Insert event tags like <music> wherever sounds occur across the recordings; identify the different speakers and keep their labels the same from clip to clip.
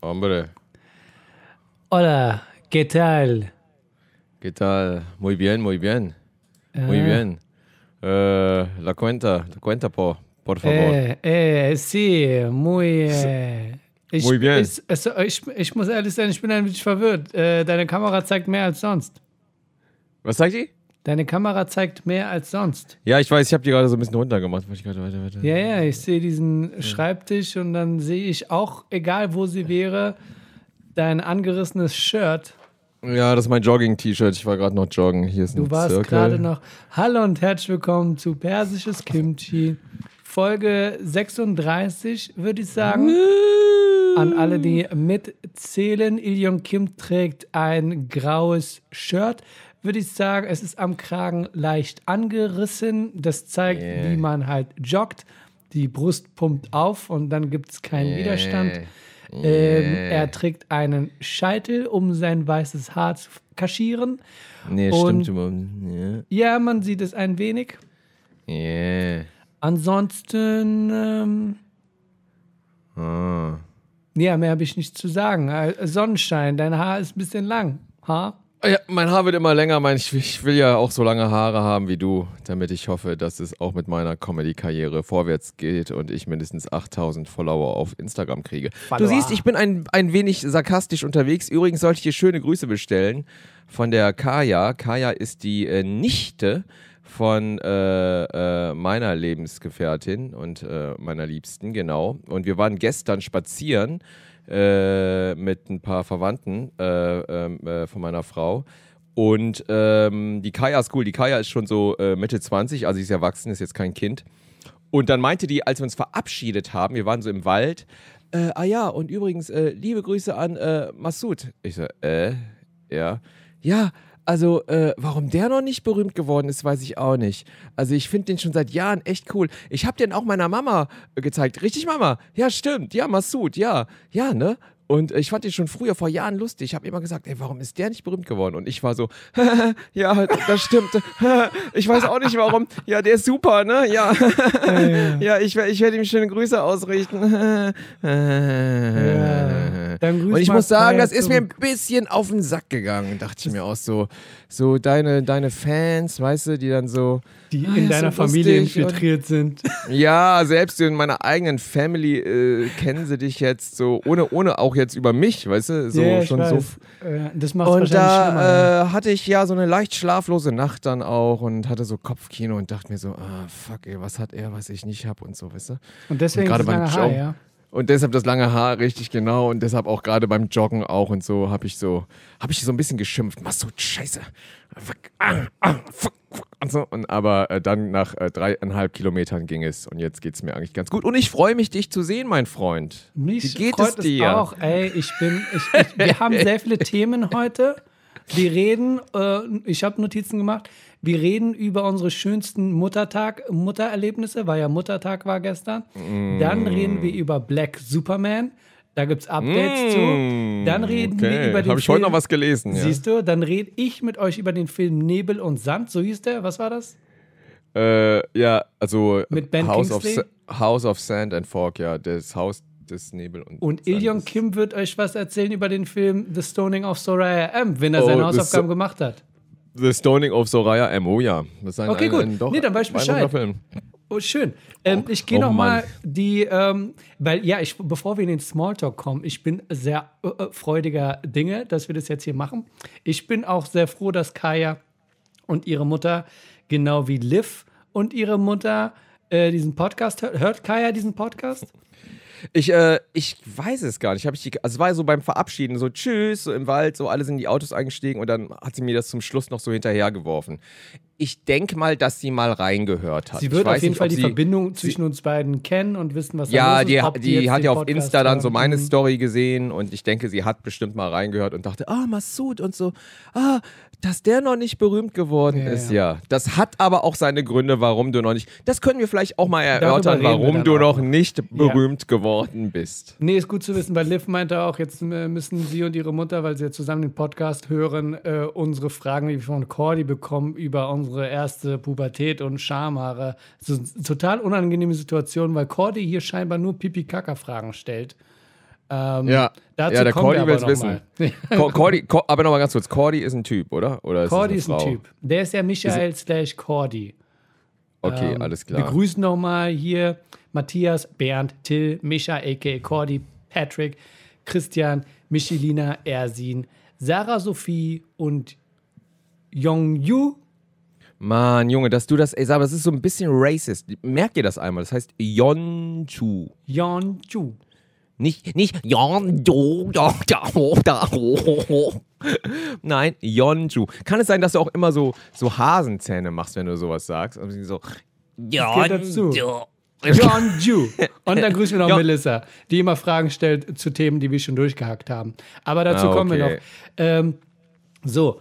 Speaker 1: Hombre,
Speaker 2: Hola, ¿qué tal?
Speaker 1: ¿qué tal? Muy bien, muy bien. Muy
Speaker 2: Ah.
Speaker 1: bien. Eh, la cuenta, la cuenta, por, por favor.
Speaker 2: Eh, eh, sí, muy. Äh, ich,
Speaker 1: Muy bien.
Speaker 2: Ich, ich, ich muss ehrlich sein, ich bin ein bisschen verwirrt. Äh, deine Kamera zeigt mehr als sonst.
Speaker 1: Was sagt die?
Speaker 2: Deine Kamera zeigt mehr als sonst.
Speaker 1: Ja, ich weiß, ich habe die gerade so ein bisschen runtergemacht.
Speaker 2: Ja, ja, ich sehe diesen Schreibtisch und dann sehe ich auch, egal wo sie wäre, dein angerissenes Shirt.
Speaker 1: Ja, das ist mein Jogging-T-Shirt. Ich war gerade noch joggen. Hier ist ein
Speaker 2: Du warst gerade noch. Hallo und herzlich willkommen zu Persisches Kimchi. Folge 36, würde ich sagen. An alle, die mitzählen. Ilion Kim trägt ein graues Shirt. Würde ich sagen, es ist am Kragen leicht angerissen. Das zeigt,
Speaker 1: Yeah.
Speaker 2: wie man halt joggt. Die Brust pumpt auf und dann gibt es keinen Widerstand. Ähm, er trägt einen Scheitel, um sein weißes Haar zu kaschieren.
Speaker 1: Nee,
Speaker 2: Und-
Speaker 1: stimmt. überhaupt-
Speaker 2: Ja, man sieht es ein wenig.
Speaker 1: Yeah.
Speaker 2: Ansonsten, ähm,
Speaker 1: Ah.
Speaker 2: ja, mehr habe ich nicht zu sagen. Äh, Sonnenschein, dein Haar ist ein bisschen lang. Ha?
Speaker 1: Ja, mein Haar wird immer länger. Mein, ich, ich will ja auch so lange Haare haben wie du, damit ich hoffe, dass es auch mit meiner Comedy-Karriere vorwärts geht und ich mindestens 8000 Follower auf Instagram kriege.
Speaker 2: Follower.
Speaker 1: Du siehst, ich bin ein, ein wenig sarkastisch unterwegs. Übrigens sollte ich dir schöne Grüße bestellen von der Kaya. Kaya ist die äh, Nichte von äh, äh, meiner Lebensgefährtin und äh, meiner Liebsten, genau. Und wir waren gestern spazieren äh, mit ein paar Verwandten äh, ähm, äh, von meiner Frau. Und ähm, die Kaya ist cool. Die Kaya ist schon so äh, Mitte 20, also sie ist erwachsen, ist jetzt kein Kind. Und dann meinte die, als wir uns verabschiedet haben, wir waren so im Wald, äh, ah ja, und übrigens, äh, liebe Grüße an äh, Massoud. Ich so, äh, ja. Ja, also, äh, warum der noch nicht berühmt geworden ist, weiß ich auch nicht. Also, ich finde den schon seit Jahren echt cool. Ich habe den auch meiner Mama äh, gezeigt. Richtig, Mama? Ja, stimmt. Ja, Massoud, ja. Ja, ne? Und äh, ich fand den schon früher, vor Jahren lustig. Ich habe immer gesagt, ey, warum ist der nicht berühmt geworden? Und ich war so, <laughs> ja, das stimmt. <laughs> ich weiß auch nicht warum. Ja, der ist super, ne? Ja. ja, <laughs> ich, wer- ich werde ihm schöne Grüße ausrichten.
Speaker 2: dann grüß
Speaker 1: Und ich muss sagen, das ist mir ein bisschen auf den Sack gegangen, dachte ich mir auch so. So deine, deine Fans, weißt du, die dann so,
Speaker 2: Die
Speaker 1: Ah,
Speaker 2: in
Speaker 1: ja,
Speaker 2: deiner
Speaker 1: so
Speaker 2: Familie
Speaker 1: und-
Speaker 2: infiltriert sind. <laughs>
Speaker 1: ja, selbst in meiner eigenen Family äh, kennen sie dich jetzt so, ohne, ohne auch jetzt über mich, weißt du, so
Speaker 2: ich
Speaker 1: schon so.
Speaker 2: Äh, das macht
Speaker 1: Und da äh, hatte ich ja so eine leicht schlaflose Nacht dann auch und hatte so Kopfkino und dachte mir so, ah, fuck, ey, was hat er, was ich nicht hab und so, weißt du?
Speaker 2: und deswegen
Speaker 1: gerade
Speaker 2: das lange
Speaker 1: beim Joggen.
Speaker 2: ja.
Speaker 1: Und deshalb das lange Haar, richtig genau. Und deshalb auch gerade beim Joggen auch und so habe ich so, habe ich so ein bisschen geschimpft. Machst so scheiße. Fuck, ah, ah, fuck, fuck, und so. Und aber äh, dann nach äh, dreieinhalb Kilometern ging es. Und jetzt geht es mir eigentlich ganz gut. Und ich freue mich, dich zu sehen, mein Freund.
Speaker 2: Mich
Speaker 1: Wie geht
Speaker 2: freut
Speaker 1: es dir?
Speaker 2: auch. Ey, ich bin, ich, ich, wir haben sehr viele Themen heute. Wir reden, äh, ich habe Notizen gemacht. Wir reden über unsere schönsten Muttertag, Muttererlebnisse, weil ja Muttertag war gestern. Dann reden wir über Black Superman. Da gibt es Updates zu. Dann reden wir über den
Speaker 1: Habe ich
Speaker 2: Film.
Speaker 1: heute noch was gelesen. Ja.
Speaker 2: Siehst du, dann rede ich mit euch über den Film Nebel und Sand. So hieß der. Was war das?
Speaker 1: Äh, ja, also
Speaker 2: Mit Ben
Speaker 1: House of,
Speaker 2: Kingsley?
Speaker 1: House of Sand and Fog, ja, das Haus des Nebel und
Speaker 2: Und. Ilion Kim wird euch was erzählen über den Film The Stoning of Soraya M., wenn er
Speaker 1: Oh,
Speaker 2: seine Hausaufgaben
Speaker 1: So-
Speaker 2: gemacht hat.
Speaker 1: The Stoning of Soraya M. Oh ja, das ist ein,
Speaker 2: Okay,
Speaker 1: ein,
Speaker 2: gut.
Speaker 1: ein, doch
Speaker 2: Nee, dann weiß ich Bescheid.
Speaker 1: Film.
Speaker 2: Oh, schön. Ähm, ich gehe
Speaker 1: oh
Speaker 2: noch mal
Speaker 1: Mann.
Speaker 2: die, ähm, weil ja, ich, bevor wir in den Smalltalk kommen, ich bin sehr äh, äh, freudiger Dinge, dass wir das jetzt hier machen. Ich bin auch sehr froh, dass Kaya und ihre Mutter, genau wie Liv und ihre Mutter, äh, diesen Podcast hört. Hört Kaya diesen Podcast?
Speaker 1: Ich, äh, ich weiß es gar nicht. Hab ich die, also es war so beim Verabschieden, so tschüss, so im Wald, so alle sind in die Autos eingestiegen und dann hat sie mir das zum Schluss noch so hinterhergeworfen. Ich denke mal, dass sie mal reingehört hat.
Speaker 2: Sie wird auf jeden
Speaker 1: nicht,
Speaker 2: Fall die
Speaker 1: sie-
Speaker 2: Verbindung zwischen uns beiden kennen und wissen, was da
Speaker 1: Ja,
Speaker 2: los ist.
Speaker 1: die, die
Speaker 2: jetzt
Speaker 1: hat ja auf
Speaker 2: Podcast
Speaker 1: Insta dann so meine. Story gesehen und ich denke, sie hat bestimmt mal reingehört und dachte, ah, Massoud und so, ah, dass der noch nicht berühmt geworden
Speaker 2: Ja,
Speaker 1: ist, ja. Das hat aber auch seine Gründe, warum du noch nicht, das können wir vielleicht auch mal erörtern, warum du noch nicht berühmt geworden bist.
Speaker 2: Nee, ist gut zu wissen, weil Liv meinte auch, jetzt äh, müssen sie und ihre Mutter, weil sie ja zusammen den Podcast hören, äh, unsere Fragen, die wir von Cordy bekommen, über unsere erste Pubertät und Schamhaare. So eine total unangenehme Situation, weil Cordy hier scheinbar nur Pipi-Kaka-Fragen stellt. Ähm,
Speaker 1: Ja,
Speaker 2: dazu
Speaker 1: ja der
Speaker 2: wir
Speaker 1: Cordy will es
Speaker 2: aber
Speaker 1: wissen.
Speaker 2: mal. <laughs>
Speaker 1: Cordy, Co aber nochmal ganz kurz, Cordy ist ein Typ, oder? oder ist
Speaker 2: Cordy ist ein? Typ. Der ist ja Michael slash Cordy.
Speaker 1: Okay,
Speaker 2: Ähm,
Speaker 1: alles
Speaker 2: Wir
Speaker 1: klar.
Speaker 2: grüßen nochmal hier Matthias, Bernd, Till, Micha, a.k.a. Cordy, Patrick, Christian, Michelina, Ersin, Sarah Sophie und Yongyu.
Speaker 1: Mann, Junge, dass du das, ey, sag, das ist so ein bisschen racist. Merkt ihr das einmal? Das heißt Yonju.
Speaker 2: Yonju.
Speaker 1: Nicht, nicht Yonju, da, da. Nein, Yonju. Kann es sein, dass du auch immer so, so Hasenzähne machst, wenn du sowas sagst? Und so,
Speaker 2: gehört dazu.
Speaker 1: Yonju.
Speaker 2: Yonju. <laughs> Und dann grüßen wir noch. Melissa, die immer Fragen stellt zu Themen, die wir schon durchgehackt haben. Aber dazu
Speaker 1: Ah,
Speaker 2: kommen wir
Speaker 1: okay.
Speaker 2: noch. Ähm, so,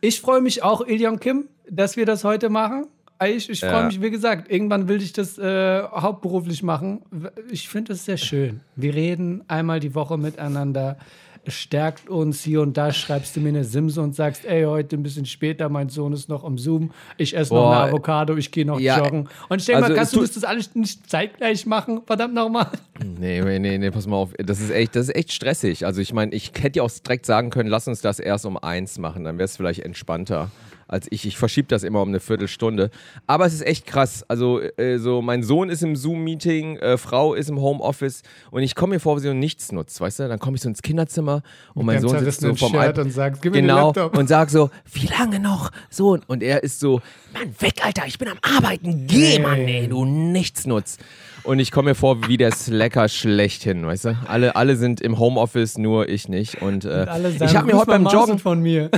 Speaker 2: ich freue mich auch, Ilion Kim, dass wir das heute machen. Ich, ich freue mich, wie gesagt, irgendwann will ich das äh, hauptberuflich machen. Ich finde es sehr schön. Wir reden einmal die Woche miteinander. Es stärkt uns hier und da. Schreibst du mir eine Simse und sagst, ey, heute ein bisschen später, mein Sohn ist noch am Zoom. Ich esse noch eine Avocado, ich gehe noch
Speaker 1: Ja,
Speaker 2: joggen. Und ich denke
Speaker 1: also
Speaker 2: mal, kannst du das, das alles nicht zeitgleich machen? Verdammt nochmal.
Speaker 1: Nee, nee, nee, nee, pass mal auf. Das ist echt, das ist echt stressig. Also ich meine, ich hätte ja auch direkt sagen können, lass uns das erst um eins machen, dann wäre es vielleicht entspannter. Als ich, ich verschiebe das immer um eine Viertelstunde. Aber es ist echt krass. Also, äh, so, mein Sohn ist im Zoom-Meeting, äh, Frau ist im Homeoffice und ich komme mir vor, wie so nichts nutzt, weißt du? Dann komme ich so ins Kinderzimmer und mein Sohn sitzt so vom
Speaker 2: Shirt und sagst, gib mir den
Speaker 1: genau,
Speaker 2: Laptop.
Speaker 1: und sag so, wie lange noch? So, und er ist so, Mann, weg, Alter, ich bin am Arbeiten, geh,
Speaker 2: Nee.
Speaker 1: Mann, ey, du Nichtsnutz. Und ich komme mir vor wie der Slacker schlechthin, weißt du? Alle, alle sind im Homeoffice, nur ich nicht. Und, äh,
Speaker 2: Alle sagen,
Speaker 1: ich habe mir heute beim Joggen,
Speaker 2: von mir.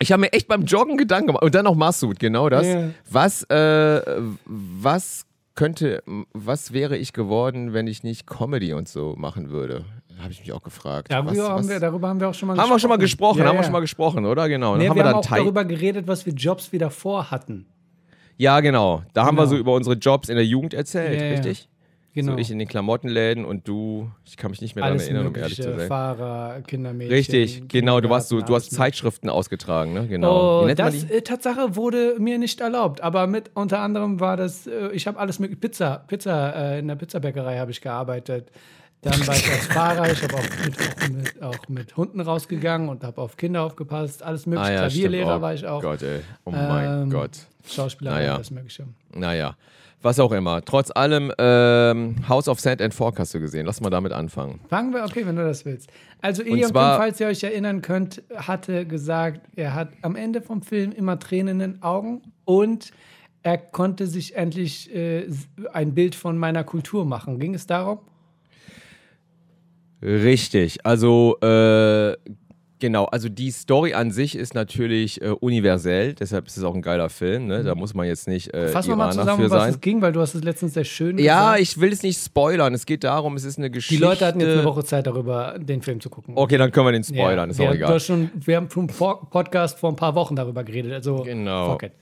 Speaker 1: Ich habe mir echt beim Joggen Gedanken gemacht. Und dann noch Massoud, genau das.
Speaker 2: Ja.
Speaker 1: Was, äh, was könnte, was wäre ich geworden, wenn ich nicht Comedy und so machen würde? Habe ich mich auch gefragt.
Speaker 2: Darüber,
Speaker 1: was,
Speaker 2: haben
Speaker 1: was,
Speaker 2: wir, darüber haben wir auch schon mal
Speaker 1: haben wir schon mal gesprochen,
Speaker 2: Ja,
Speaker 1: haben wir schon mal gesprochen, oder? Genau.
Speaker 2: Nee,
Speaker 1: dann haben
Speaker 2: wir
Speaker 1: wir
Speaker 2: haben
Speaker 1: dann
Speaker 2: auch darüber geredet, was wir Jobs wieder vorhatten.
Speaker 1: Ja, genau. Da haben wir
Speaker 2: Genau.
Speaker 1: so über unsere Jobs in der Jugend erzählt,
Speaker 2: ja.
Speaker 1: richtig?
Speaker 2: Genau.
Speaker 1: So ich in den Klamottenläden und du, ich kann mich nicht mehr daran
Speaker 2: alles
Speaker 1: erinnern, um ehrlich
Speaker 2: mögliche,
Speaker 1: zu sein.
Speaker 2: Fahrer, Kindermädchen.
Speaker 1: Richtig, genau, du warst so, du hast Zeitschriften ausgetragen, ne? Genau.
Speaker 2: Oh, das äh, Tatsache wurde mir nicht erlaubt, aber mit unter anderem war das, äh, ich habe alles mit Pizza, Pizza äh, in der Pizzabäckerei habe ich gearbeitet. Dann war ich als <laughs> Fahrer, ich habe auch mit, auch, mit, auch mit Hunden rausgegangen und habe auf Kinder aufgepasst, alles mögliche.
Speaker 1: Ah, ja.
Speaker 2: Klavierlehrer
Speaker 1: oh
Speaker 2: war ich auch,
Speaker 1: Gott, ey. Oh mein
Speaker 2: Ähm,
Speaker 1: Gott.
Speaker 2: Schauspieler,
Speaker 1: Naja.
Speaker 2: alles mögliche.
Speaker 1: Naja, was auch immer. Trotz allem, ähm, House of Sand and Fork hast du gesehen. Lass mal damit anfangen.
Speaker 2: Fangen wir, okay, wenn du das willst. Also Ilion falls ihr euch erinnern könnt, hatte gesagt, er hat am Ende vom Film immer Tränen in den Augen und er konnte sich endlich äh, ein Bild von meiner Kultur machen. Ging es darum?
Speaker 1: Richtig. Also, äh, genau. Also, die Story an sich ist natürlich äh, universell. Deshalb ist es auch ein geiler Film. Ne? Da muss man jetzt nicht äh,
Speaker 2: Fassen wir mal zusammen, um was
Speaker 1: sein.
Speaker 2: es ging, weil du hast es letztens sehr schön
Speaker 1: Ja,
Speaker 2: gesagt.
Speaker 1: ich will es nicht spoilern. Es geht darum, es ist eine
Speaker 2: Die
Speaker 1: Geschichte.
Speaker 2: Leute hatten jetzt eine Woche Zeit darüber, den Film zu gucken.
Speaker 1: Okay, dann können wir den
Speaker 2: Ja,
Speaker 1: spoilern, ist
Speaker 2: wir,
Speaker 1: auch
Speaker 2: du
Speaker 1: egal.
Speaker 2: schon, wir haben vom Vor- Podcast vor ein paar Wochen darüber geredet. Also,
Speaker 1: Genau.
Speaker 2: it.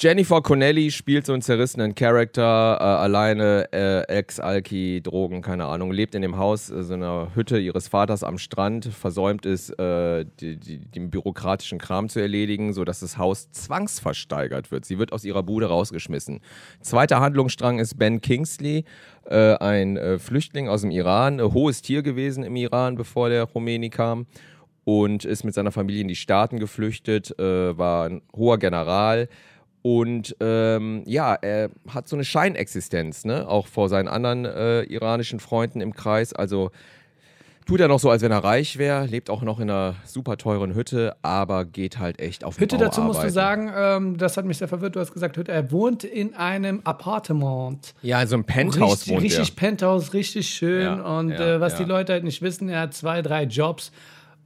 Speaker 1: Jennifer Connelly spielt so einen zerrissenen Charakter, äh, alleine, äh, Ex-Alki, Drogen, keine Ahnung, lebt in dem Haus, äh, so einer Hütte ihres Vaters am Strand, versäumt es, äh, die, die, den bürokratischen Kram zu erledigen, sodass das Haus zwangsversteigert wird. Sie wird aus ihrer Bude rausgeschmissen. Zweiter Handlungsstrang ist Ben Kingsley, äh, ein äh, Flüchtling aus dem Iran, äh, hohes Tier gewesen im Iran, bevor der Khomeini kam und ist mit seiner Familie in die Staaten geflüchtet, war ein hoher General und ähm, ja, er hat so eine Scheinexistenz, ne? auch vor seinen anderen äh, iranischen Freunden im Kreis. Also tut er noch so, als wenn er reich wäre, lebt auch noch in einer super teuren Hütte, aber geht halt echt auf
Speaker 2: Hütte dazu musst du sagen, ähm, das hat mich sehr verwirrt. Du hast gesagt, Hütte, er wohnt in einem Appartement.
Speaker 1: Ja, in so einem Penthouse
Speaker 2: richtig,
Speaker 1: wohnt
Speaker 2: richtig
Speaker 1: er.
Speaker 2: Penthouse, richtig schön.
Speaker 1: Ja,
Speaker 2: und
Speaker 1: ja,
Speaker 2: äh, was
Speaker 1: ja.
Speaker 2: die Leute halt nicht wissen, er hat zwei, drei Jobs.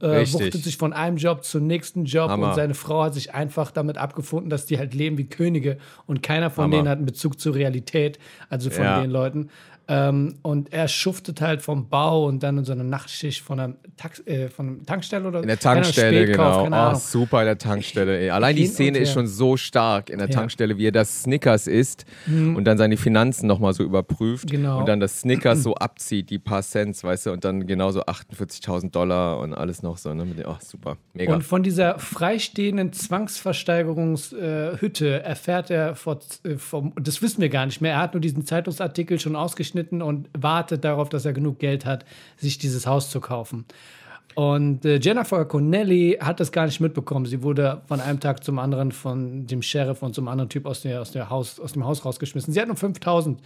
Speaker 2: Äh, wuchtet sich von einem Job zum nächsten Job
Speaker 1: Hammer.
Speaker 2: und seine Frau hat sich einfach damit abgefunden, dass die halt leben wie Könige und keiner von
Speaker 1: Hammer.
Speaker 2: denen hat einen Bezug zur Realität, also von
Speaker 1: Ja.
Speaker 2: den Leuten. Ähm, und er schuftet halt vom Bau und dann in so einer Nachtschicht von einer, Tax äh, von einer Tankstelle oder
Speaker 1: In der Tankstelle, genau. Oh, super in der Tankstelle. Ey. Allein die Szene ist schon so stark in der
Speaker 2: Ja. Mhm.
Speaker 1: Tankstelle, wie er das Snickers isst und dann seine Finanzen nochmal so überprüft
Speaker 2: Genau.
Speaker 1: und dann das Snickers <clears throat> so abzieht, die paar Cents, weißt du, und dann genauso 48.000 Dollar und alles noch so. Ne? Mit Oh, super. Mega.
Speaker 2: Und von dieser freistehenden Zwangsversteigerungshütte erfährt er, vor, äh, vom, das wissen wir gar nicht mehr, er hat nur diesen Zeitungsartikel schon ausgeschnitten rausgeschnitten und wartet darauf, dass er genug Geld hat, sich dieses Haus zu kaufen. Und äh, Jennifer Connelly hat das gar nicht mitbekommen. Sie wurde von einem Tag zum anderen von dem Sheriff und zum anderen Typ aus, der, aus, der Haus, aus dem Haus rausgeschmissen. Sie hat nur 5000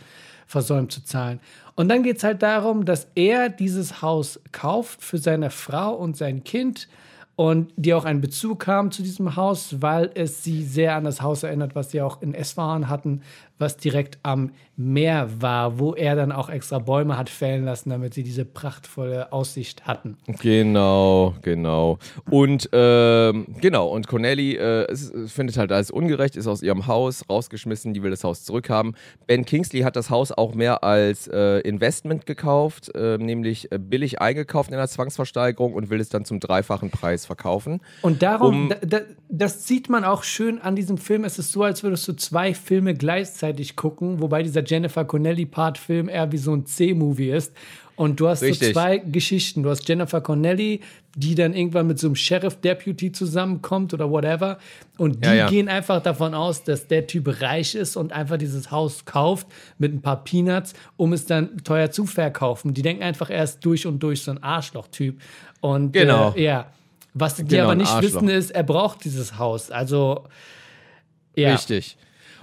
Speaker 2: versäumt zu zahlen. Und dann geht es halt darum, dass er dieses Haus kauft für seine Frau und sein Kind und die auch einen Bezug haben zu diesem Haus, weil es sie sehr an das Haus erinnert, was sie auch in Esfahan hatten, was direkt am Meer war, wo er dann auch extra Bäume hat fällen lassen, damit sie diese prachtvolle Aussicht hatten.
Speaker 1: Genau, genau. Und ähm, genau, und Connelly äh, findet halt alles ungerecht, ist aus ihrem Haus rausgeschmissen, die will das Haus zurückhaben. Ben Kingsley hat das Haus auch mehr als äh, Investment gekauft, äh, nämlich äh, billig eingekauft in der Zwangsversteigerung und will es dann zum dreifachen Preis verkaufen.
Speaker 2: Und darum, um, da, da, das sieht man auch schön an diesem Film. Es ist so, als würdest du zwei Filme gleichzeitig gucken, wobei dieser Jennifer Connelly-Part-Film eher wie so ein C-Movie ist. Und du hast Richtig. so zwei Geschichten. Du hast Jennifer Connelly, die dann irgendwann mit so einem Sheriff-Deputy zusammenkommt oder whatever. Und die ja, ja. gehen einfach davon aus, dass der Typ reich ist und einfach dieses Haus kauft mit ein paar Peanuts, um es dann teuer zu verkaufen. Die denken einfach, er ist durch und durch so ein Arschloch-Typ. Und
Speaker 1: genau.
Speaker 2: Äh, ja. Was die genau, aber nicht wissen ist, er braucht dieses Haus. Also ja.
Speaker 1: Richtig.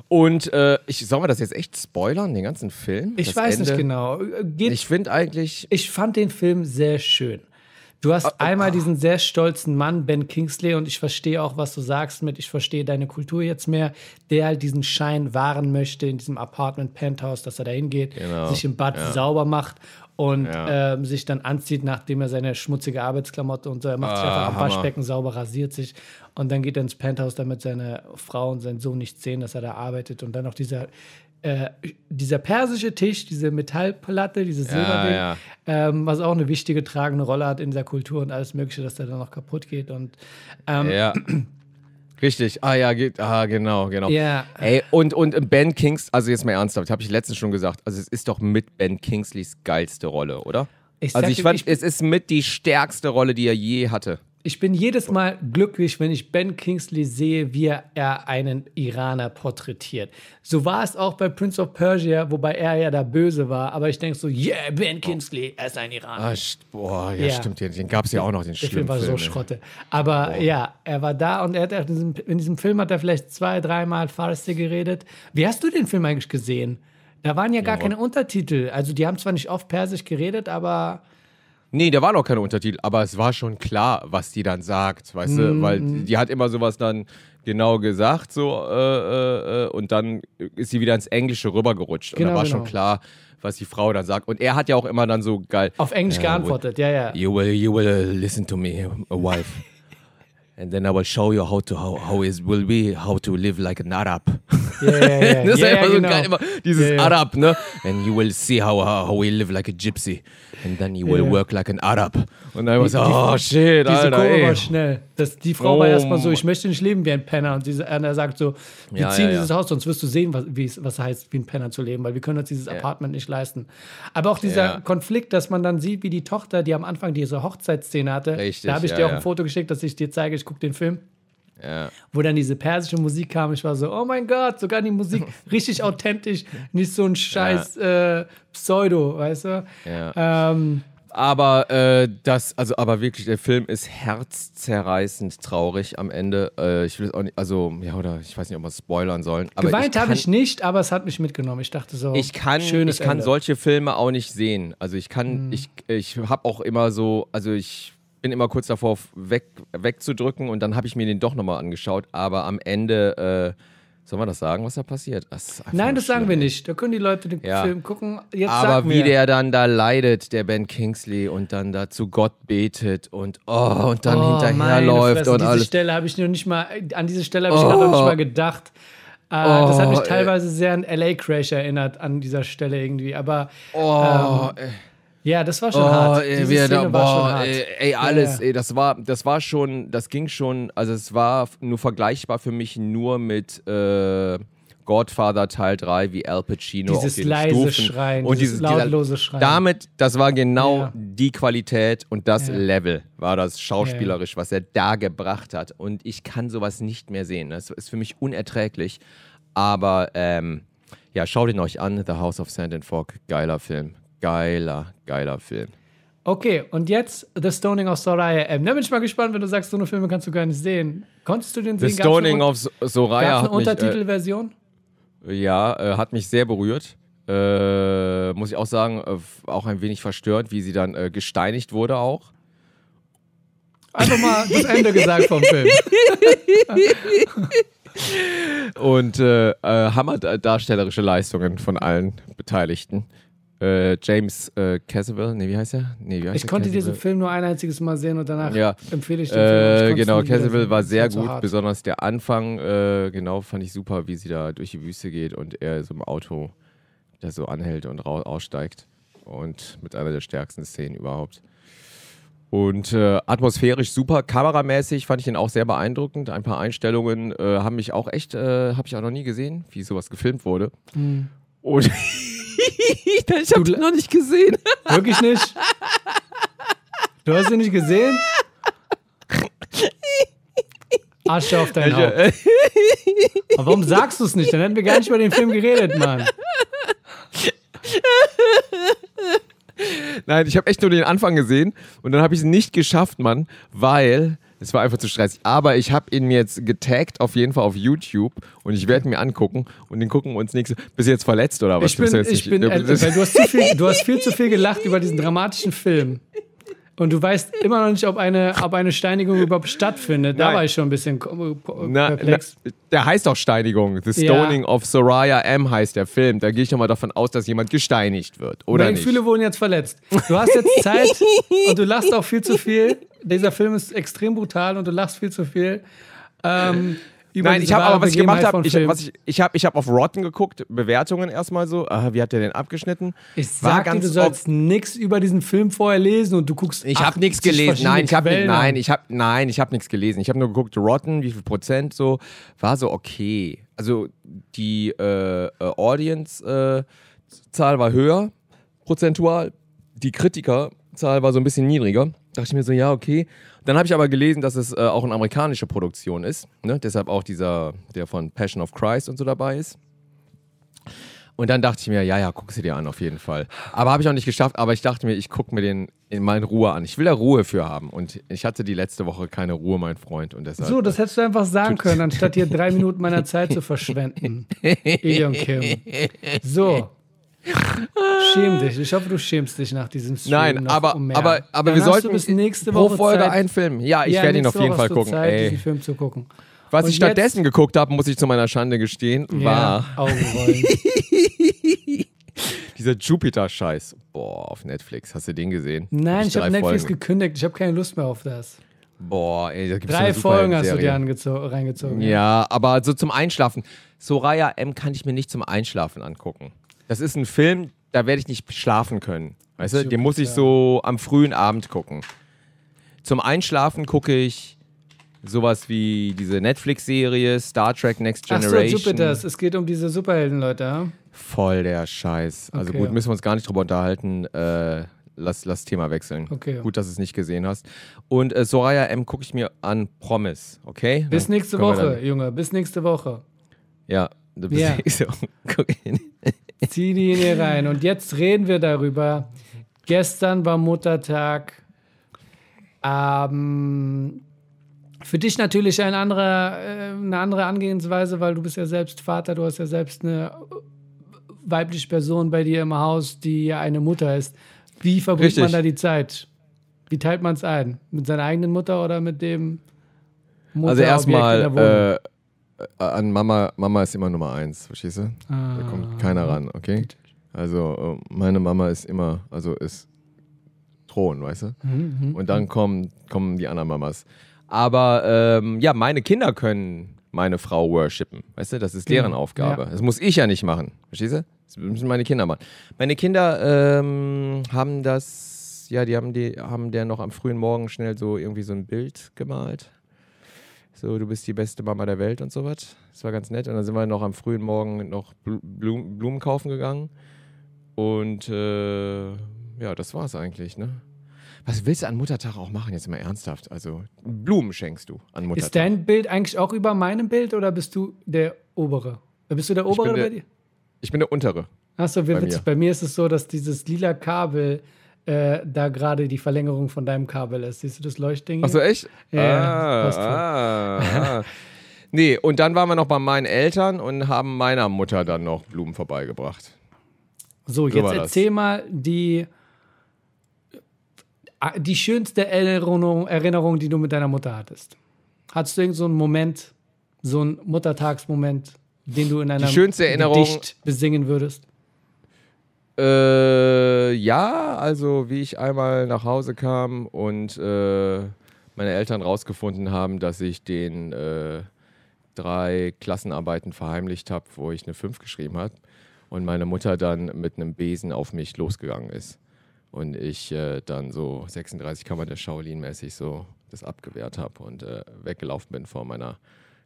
Speaker 1: Und äh, ich soll man das jetzt echt spoilern, den ganzen Film?
Speaker 2: Ich weiß Ende? nicht genau.
Speaker 1: Geht, ich finde eigentlich.
Speaker 2: Ich fand den Film sehr schön. Du hast ah, einmal ah. diesen sehr stolzen Mann, Ben Kingsley, und ich verstehe auch, was du sagst mit, ich verstehe deine Kultur jetzt mehr, der halt diesen Schein wahren möchte in diesem Apartment Penthouse, dass er da hingeht, genau. sich im Bad ja. sauber macht und ja. ähm, sich dann anzieht, nachdem er seine schmutzige Arbeitsklamotte und so, er macht ah, sich einfach am Waschbecken sauber, rasiert sich und dann geht er ins Penthouse, damit seine Frau und sein Sohn nicht sehen, dass er da arbeitet und dann noch dieser äh, dieser persische Tisch, diese Metallplatte, dieses Silberding, ja, ja. ähm, was auch eine wichtige tragende Rolle hat in der Kultur und alles Mögliche, dass der dann noch kaputt geht und ähm,
Speaker 1: ja. Richtig, ah ja, geht, ah, genau, genau.
Speaker 2: Ja.
Speaker 1: Ey, und, und Ben Kings, also jetzt mal ernsthaft, habe ich letztens schon gesagt, also es ist doch mit Ben Kingsleys geilste Rolle, oder? Ich also ich fand, ich, es ist mit die stärkste Rolle, die er je hatte
Speaker 2: ich bin jedes Mal glücklich, wenn ich Ben Kingsley sehe, wie er einen Iraner porträtiert. So war es auch bei Prince of Persia, wobei er ja da böse war. Aber ich denke so, yeah, Ben Kingsley, er ist ein Iraner.
Speaker 1: Ah, boah, ja, ja. stimmt. Den gab es ja auch noch, den Der Film
Speaker 2: war so Schrotte. Aber boah. ja, er war da und er hat in diesem, in diesem Film hat er vielleicht zwei, dreimal Farsi geredet. Wie hast du den Film eigentlich gesehen? Da waren ja gar ja. keine Untertitel. Also die haben zwar nicht oft Persisch geredet, aber
Speaker 1: Nee, da waren auch keine Untertitel, aber es war schon klar, was die dann sagt, weißt du? Weil mhm. die hat immer sowas dann genau gesagt, so, äh, äh, äh, und dann ist sie wieder ins Englische rübergerutscht. Genau, und da war genau. schon klar, was die Frau dann sagt. Und er hat ja auch immer dann so geil.
Speaker 2: Auf Englisch geantwortet, ja, ja.
Speaker 1: You will, you will listen to me, a wife. And then I will show you how to how, how it will be how to live like an Arab.
Speaker 2: Yeah, yeah, yeah. <laughs>
Speaker 1: das ist
Speaker 2: yeah,
Speaker 1: einfach so genau. geil, immer dieses yeah, Arab, ne? And you will see how, how, how we live like a gypsy and then you will work like an Arab. Und dann war so, oh shit,
Speaker 2: diese
Speaker 1: Alter,
Speaker 2: Kurve war schnell. Das, die Frau oh. war erstmal so, ich möchte nicht leben wie ein Penner. Und, diese, und er sagt so, wir ziehen dieses. Haus, sonst wirst du sehen, was, was heißt, wie ein Penner zu leben, weil wir können uns dieses Apartment nicht leisten. Aber auch dieser Konflikt, dass man dann sieht, wie die Tochter, die am Anfang diese Hochzeitsszene hatte, Richtig, da habe ich dir auch ein Foto geschickt, dass ich dir zeige, ich gucke den Film.
Speaker 1: Ja.
Speaker 2: Wo dann diese persische Musik kam, ich war so, oh mein Gott, sogar die Musik <laughs> richtig authentisch, nicht so ein scheiß ja. äh, Pseudo, weißt du?
Speaker 1: Ja. Ähm, aber äh, das, also aber wirklich, der Film ist herzzerreißend traurig am Ende. Äh, ich will es auch nicht, also, ja, oder ich weiß nicht, ob wir spoilern sollen.
Speaker 2: Aber Geweint habe ich nicht, aber es hat mich mitgenommen. Ich dachte so,
Speaker 1: ich kann, ich kann solche Filme auch nicht sehen. Also ich kann, mhm. ich, ich habe auch immer so, also ich bin immer kurz davor, weg, wegzudrücken und dann habe ich mir den doch nochmal angeschaut. Aber am Ende, äh, soll man das sagen, was da passiert?
Speaker 2: Das Nein, das sagen wir nicht. Da können die Leute den ja. Film gucken. Jetzt
Speaker 1: aber wie der dann da leidet, der Ben Kingsley, und dann da zu Gott betet und oh, und dann oh, hinterherläuft und
Speaker 2: diese
Speaker 1: alles.
Speaker 2: Stelle habe ich noch nicht mal, an diese Stelle habe ich oh. gerade noch nicht mal gedacht. Äh, oh, das hat mich teilweise ey. sehr an LA Crash erinnert, an dieser Stelle irgendwie. Aber
Speaker 1: oh,
Speaker 2: ähm, ja, das war schon oh, hart.
Speaker 1: Ey, Diese da, boah, war schon hart. Ey, ey alles, ja. ey, das war, das war schon, das ging schon, also es war nur vergleichbar für mich nur mit äh, Godfather Teil 3 wie Al Pacino
Speaker 2: dieses auf den leise Stufen. Schreien, und dieses, dieses lautlose Schreien.
Speaker 1: Damit, das war genau ja. die Qualität und das. Level war das schauspielerisch, was er da gebracht hat. Und ich kann sowas nicht mehr sehen. Das ist für mich unerträglich. Aber ähm, ja, schaut ihn euch an. The House of Sand and Fog. Geiler Film. Geiler, geiler Film.
Speaker 2: Okay, und jetzt The Stoning of Soraya M. Da bin ich mal gespannt, wenn du sagst, so eine Filme kannst du gar nicht sehen. Konntest du den
Speaker 1: The
Speaker 2: sehen? Gab's
Speaker 1: Stoning of Soraya hat
Speaker 2: eine
Speaker 1: äh,
Speaker 2: Untertitelversion?
Speaker 1: Ja, äh, hat mich sehr berührt. Äh, muss ich auch sagen, äh, auch ein wenig verstört, wie sie dann äh, gesteinigt wurde auch.
Speaker 2: Einfach mal das Ende gesagt vom Film. <laughs>
Speaker 1: Und äh, hammerdarstellerische Leistungen von allen Beteiligten. Äh, James äh, Caswell, nee, wie heißt er? Nee, wie heißt
Speaker 2: Ich konnte
Speaker 1: Caswell?
Speaker 2: diesen Film nur ein einziges Mal sehen und danach
Speaker 1: Ja.
Speaker 2: empfehle ich den Film. ich
Speaker 1: Äh,
Speaker 2: es
Speaker 1: genau,
Speaker 2: sehen.
Speaker 1: war sehr gut,
Speaker 2: hart.
Speaker 1: besonders der Anfang, äh, genau, fand ich super, wie sie da durch die Wüste geht und er so im Auto da so anhält und aussteigt. Und mit einer der stärksten Szenen überhaupt. Und äh, atmosphärisch super, kameramäßig fand ich ihn auch sehr beeindruckend. Ein paar Einstellungen äh, haben mich auch echt, äh, habe ich auch noch nie gesehen, wie sowas gefilmt wurde.
Speaker 2: Hm.
Speaker 1: Und <laughs> ich habe ihn noch nicht gesehen. <laughs>
Speaker 2: Wirklich nicht? Du hast ihn nicht gesehen? Asche auf dein Haupt. Aber warum sagst du es nicht? Dann hätten wir gar nicht über den Film geredet, Mann.
Speaker 1: Nein, ich habe echt nur den Anfang gesehen und dann habe ich es nicht geschafft, Mann, weil es war einfach zu stressig. Aber ich habe ihn mir jetzt getaggt, auf jeden Fall auf YouTube und ich werde mir angucken und den gucken wir uns nächste. Bist du jetzt verletzt oder was?
Speaker 2: Ich bin, ich
Speaker 1: nicht-
Speaker 2: bin,
Speaker 1: du
Speaker 2: äh, hast, viel, du hast viel zu viel gelacht über diesen dramatischen Film. Und du weißt immer noch nicht, ob eine, ob eine Steinigung überhaupt stattfindet. Da
Speaker 1: Nein.
Speaker 2: war ich schon ein bisschen
Speaker 1: na, na,
Speaker 2: perplex.
Speaker 1: der heißt auch Steinigung. The
Speaker 2: Ja.
Speaker 1: Stoning of Soraya M. heißt der Film. Da gehe ich doch mal davon aus, dass jemand gesteinigt wird, oder
Speaker 2: Meine
Speaker 1: nicht?
Speaker 2: Gefühle wurden jetzt verletzt. Du hast jetzt Zeit <laughs> und du lachst auch viel zu viel. Dieser Film ist extrem brutal und du lachst viel zu viel. Ähm, über
Speaker 1: Nein, ich habe aber, was ich gemacht habe, ich, was ich, ich habe ich hab auf Rotten geguckt, Bewertungen erstmal so. Ah, wie hat der denn abgeschnitten?
Speaker 2: Ich
Speaker 1: War
Speaker 2: sag dir, du sollst nichts über diesen Film vorher lesen und du guckst.
Speaker 1: Ich habe nichts
Speaker 2: 80
Speaker 1: gelesen. Nein, ich habe nein, ich habe nein, ich habe nichts gelesen. Ich habe nur geguckt, Rotten, wie viel Prozent so, war so okay. Also die äh, äh, Audience äh, Zahl war höher prozentual, die Kritikerzahl war so ein bisschen niedriger. Dachte ich mir so, ja, okay. Dann habe ich aber gelesen, dass es äh, auch eine amerikanische Produktion ist, ne? Deshalb auch dieser der von Passion of Christ und so dabei ist. Und dann dachte ich mir, ja, ja, guck sie dir an, auf jeden Fall. Aber habe ich auch nicht geschafft, aber ich dachte mir, ich gucke mir den in in Ruhe an. Ich will da Ruhe für haben. Und ich hatte die letzte Woche keine Ruhe, mein Freund. Und deshalb.
Speaker 2: So, das hättest du einfach sagen können, anstatt hier drei <laughs> Minuten meiner Zeit zu verschwenden. <laughs> Ilion Kim. So. Schäm dich. Ich hoffe, du schämst dich nach diesem Stream.
Speaker 1: Nein, aber,
Speaker 2: um
Speaker 1: aber, aber
Speaker 2: Dann
Speaker 1: wir sollten
Speaker 2: bis nächste
Speaker 1: pro
Speaker 2: Woche
Speaker 1: Folge
Speaker 2: Zeit.
Speaker 1: einen Film. Ja, ich
Speaker 2: Ja,
Speaker 1: werde ihn auf jeden
Speaker 2: Woche
Speaker 1: Fall gucken.
Speaker 2: Zeit,
Speaker 1: Ey.
Speaker 2: diesen Film zu gucken.
Speaker 1: Was
Speaker 2: Und
Speaker 1: ich stattdessen geguckt habe, muss ich zu meiner Schande gestehen, war
Speaker 2: Ja, Augenrollen. <laughs>
Speaker 1: dieser Jupiter-Scheiß. Boah, auf Netflix. Hast du den gesehen?
Speaker 2: Nein,
Speaker 1: Hab
Speaker 2: ich habe
Speaker 1: drei
Speaker 2: Netflix
Speaker 1: Folgen.
Speaker 2: gekündigt. Ich habe keine Lust mehr auf das.
Speaker 1: Boah, ey, da gibt's
Speaker 2: Drei
Speaker 1: eine
Speaker 2: Folgen hast du dir reingezogen.
Speaker 1: Ja, aber so zum Einschlafen. Soraya M kann ich mir nicht zum Einschlafen angucken. Das ist ein Film, da werde ich nicht schlafen können. Weißt du, den muss ich so am frühen Abend gucken. Zum Einschlafen gucke ich sowas wie diese Netflix-Serie Star Trek Next
Speaker 2: Ach so,
Speaker 1: Generation.
Speaker 2: Jupiters. Es geht um diese Superhelden-Leute, ja?
Speaker 1: Voll der Scheiß. Also
Speaker 2: Okay.
Speaker 1: gut, müssen wir uns gar nicht drüber unterhalten. Äh, lass, lass Thema wechseln.
Speaker 2: Okay.
Speaker 1: Gut, dass du es nicht gesehen hast. Und äh, Soraya M gucke ich mir an Promise, okay?
Speaker 2: Bis nächste Woche, Junge. Bis nächste Woche.
Speaker 1: ja, du bist
Speaker 2: Ja. <laughs>
Speaker 1: so.
Speaker 2: Zieh die in ihr rein. Und jetzt reden wir darüber. Gestern war Muttertag. Ähm, für dich natürlich ein anderer, äh, eine andere Angehensweise, weil du bist ja selbst Vater, du hast ja selbst eine weibliche Person bei dir im Haus, die ja eine Mutter ist. Wie verbringt
Speaker 1: Richtig.
Speaker 2: man da die Zeit? Wie teilt man es ein? Mit seiner eigenen Mutter oder mit dem Mutter
Speaker 1: Also erstmal äh, an Mama, Mama ist immer Nummer eins, verstehst du? Da
Speaker 2: Ah.
Speaker 1: kommt keiner ran, okay? Also äh, meine Mama ist immer, also ist Thron, weißt du?
Speaker 2: Mhm,
Speaker 1: Und dann kommen, kommen die anderen Mamas. Aber ähm, ja, meine Kinder können meine Frau worshipen. Weißt du, das ist deren
Speaker 2: Genau,
Speaker 1: Aufgabe.
Speaker 2: ja.
Speaker 1: Das muss ich ja nicht machen. Verstehst du? Das müssen meine Kinder machen. Meine Kinder ähm, haben das, ja, die haben, die haben der noch am frühen Morgen schnell so irgendwie so ein Bild gemalt. So, du bist die beste Mama der Welt und sowas. Das war ganz nett. Und dann sind wir noch am frühen Morgen noch Blu- Blum, Blumen kaufen gegangen. Und äh, ja, das war's eigentlich, ne? Was willst du an Muttertag auch machen, jetzt mal ernsthaft? Also, Blumen schenkst du an Muttertag.
Speaker 2: Ist dein Bild eigentlich auch über meinem Bild oder bist du der obere? Bist du der obere
Speaker 1: der-
Speaker 2: bei dir?
Speaker 1: Ich bin der untere.
Speaker 2: Achso, witzig.
Speaker 1: mir.
Speaker 2: Bei mir ist es so, dass dieses lila Kabel äh, da gerade die Verlängerung von deinem Kabel ist. Siehst du das Leuchtding? hier?
Speaker 1: Achso, echt?
Speaker 2: Ja, passt voll.
Speaker 1: ah, ah. Nee, und dann waren wir noch bei meinen Eltern und haben meiner Mutter dann noch Blumen vorbeigebracht.
Speaker 2: So,
Speaker 1: So
Speaker 2: jetzt
Speaker 1: war das.
Speaker 2: erzähl mal die, äh, die schönste Erinnerung, Erinnerung, die du mit deiner Mutter hattest. Hattest du irgend so einen Moment, so einen Muttertagsmoment, den du in einer
Speaker 1: schönste Erinnerung-
Speaker 2: Gedicht besingen würdest?
Speaker 1: Äh, ja, also wie ich einmal nach Hause kam und äh, meine Eltern rausgefunden haben, dass ich den äh, drei Klassenarbeiten verheimlicht habe, wo ich eine 5 geschrieben habe und meine Mutter dann mit einem Besen auf mich losgegangen ist und ich äh, dann so 36 Kammer der Shaolin mäßig so das abgewehrt habe und äh, weggelaufen bin vor meiner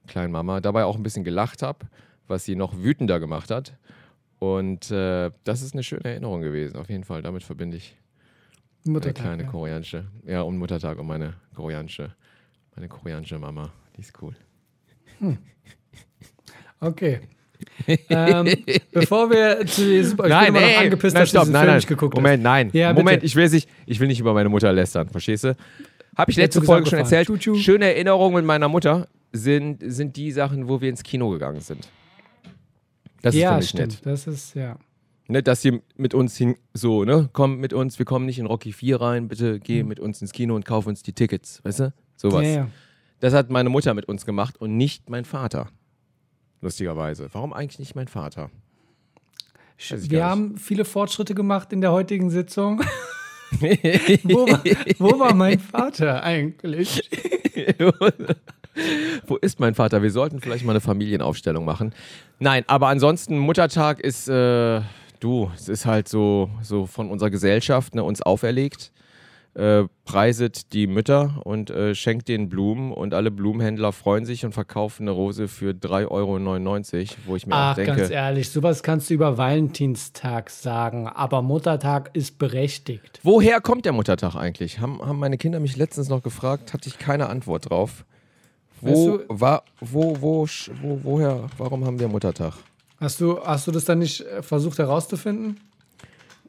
Speaker 1: kleinen Mama, dabei auch ein bisschen gelacht habe, was sie noch wütender gemacht hat. Und äh, das ist eine schöne Erinnerung gewesen, auf jeden Fall. Damit verbinde ich meine
Speaker 2: Muttertag.
Speaker 1: kleine
Speaker 2: ja.
Speaker 1: koreanische, ja, und Muttertag und meine koreanische, meine koreanische Mama. Die ist cool.
Speaker 2: Okay. ähm, bevor wir zu diesem, ich bin immer noch angepisst,
Speaker 1: nein,
Speaker 2: dass
Speaker 1: stopp,
Speaker 2: du
Speaker 1: nein,
Speaker 2: Film
Speaker 1: nein.
Speaker 2: nicht geguckt
Speaker 1: Moment, nein.
Speaker 2: Ja.
Speaker 1: Moment, ich will, sich, ich will nicht über meine Mutter lästern, verstehst du? Habe ich letzte Folge schon
Speaker 2: abgefahren.
Speaker 1: erzählt.
Speaker 2: Tschu, tschu.
Speaker 1: Schöne Erinnerungen mit meiner Mutter sind, sind die Sachen, wo wir ins Kino gegangen sind. Das
Speaker 2: hast.
Speaker 1: ist
Speaker 2: Ja,
Speaker 1: für mich
Speaker 2: stimmt.
Speaker 1: nett.
Speaker 2: Das ist, ja.
Speaker 1: Ne, dass sie mit uns hin, so, ne, komm mit uns, wir kommen nicht in Rocky 4 rein, bitte geh mit uns ins Kino und kauf uns die Tickets, weißt du? Sowas.
Speaker 2: Ja, ja.
Speaker 1: Das hat meine Mutter mit uns gemacht und nicht mein Vater. Lustigerweise. Warum eigentlich nicht mein Vater?
Speaker 2: Wir haben viele Fortschritte gemacht in der heutigen Sitzung. <laughs> wo, war, wo war mein Vater eigentlich? <laughs>
Speaker 1: Wo ist mein Vater? Wir sollten vielleicht mal eine Familienaufstellung machen. Nein, aber ansonsten, Muttertag ist, äh, du, es ist halt so, so von unserer Gesellschaft ne, uns auferlegt. Äh, preiset die Mütter und äh, schenkt denen Blumen und alle Blumenhändler freuen sich und verkaufen eine Rose für 3,99 Euro, wo ich mir auch
Speaker 2: Ach,
Speaker 1: denke,
Speaker 2: ganz ehrlich, sowas kannst du über Valentinstag sagen, aber Muttertag ist berechtigt.
Speaker 1: woher kommt der Muttertag eigentlich? Haben, haben meine Kinder mich letztens noch gefragt, hatte ich keine Antwort drauf. Wo,
Speaker 2: Weißt du-
Speaker 1: wo, wo, wo, woher, warum haben wir Muttertag?
Speaker 2: Hast du, hast du das dann nicht äh, versucht herauszufinden?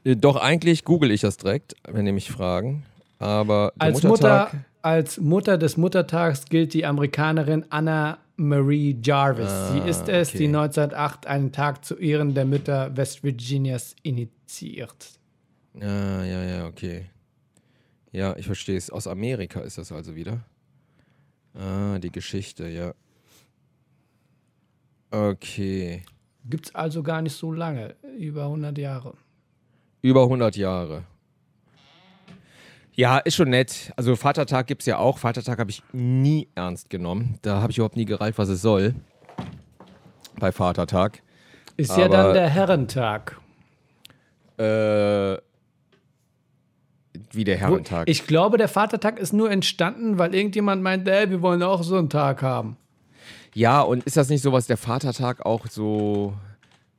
Speaker 1: Äh, Doch, eigentlich google ich das direkt, wenn die mich fragen. Aber
Speaker 2: Als
Speaker 1: Muttertag,
Speaker 2: Mutter, als Mutter des Muttertags gilt die Amerikanerin Anna Marie Jarvis. Sie ist es,
Speaker 1: okay.
Speaker 2: die 1908 einen Tag zu Ehren der Mütter West Virginias initiiert.
Speaker 1: Ja, ja, ja, okay. Ja, ich verstehe es. Aus Amerika ist das also wieder. Ah, die Geschichte, ja. Okay.
Speaker 2: Gibt es also gar nicht so lange, über 100 Jahre.
Speaker 1: Über 100 Jahre. Ja, ist schon nett. Also Vatertag gibt es ja auch. Vatertag habe ich nie ernst genommen. Da habe ich überhaupt nie gereilt, was es soll. Bei Vatertag.
Speaker 2: Ist ja
Speaker 1: Aber-
Speaker 2: dann der Herrentag.
Speaker 1: Äh, wie der Herrentag.
Speaker 2: Ich glaube, der Vatertag ist nur entstanden, weil irgendjemand meinte, ey, wir wollen auch so einen Tag haben.
Speaker 1: Ja, und ist das nicht sowas, der Vatertag auch so,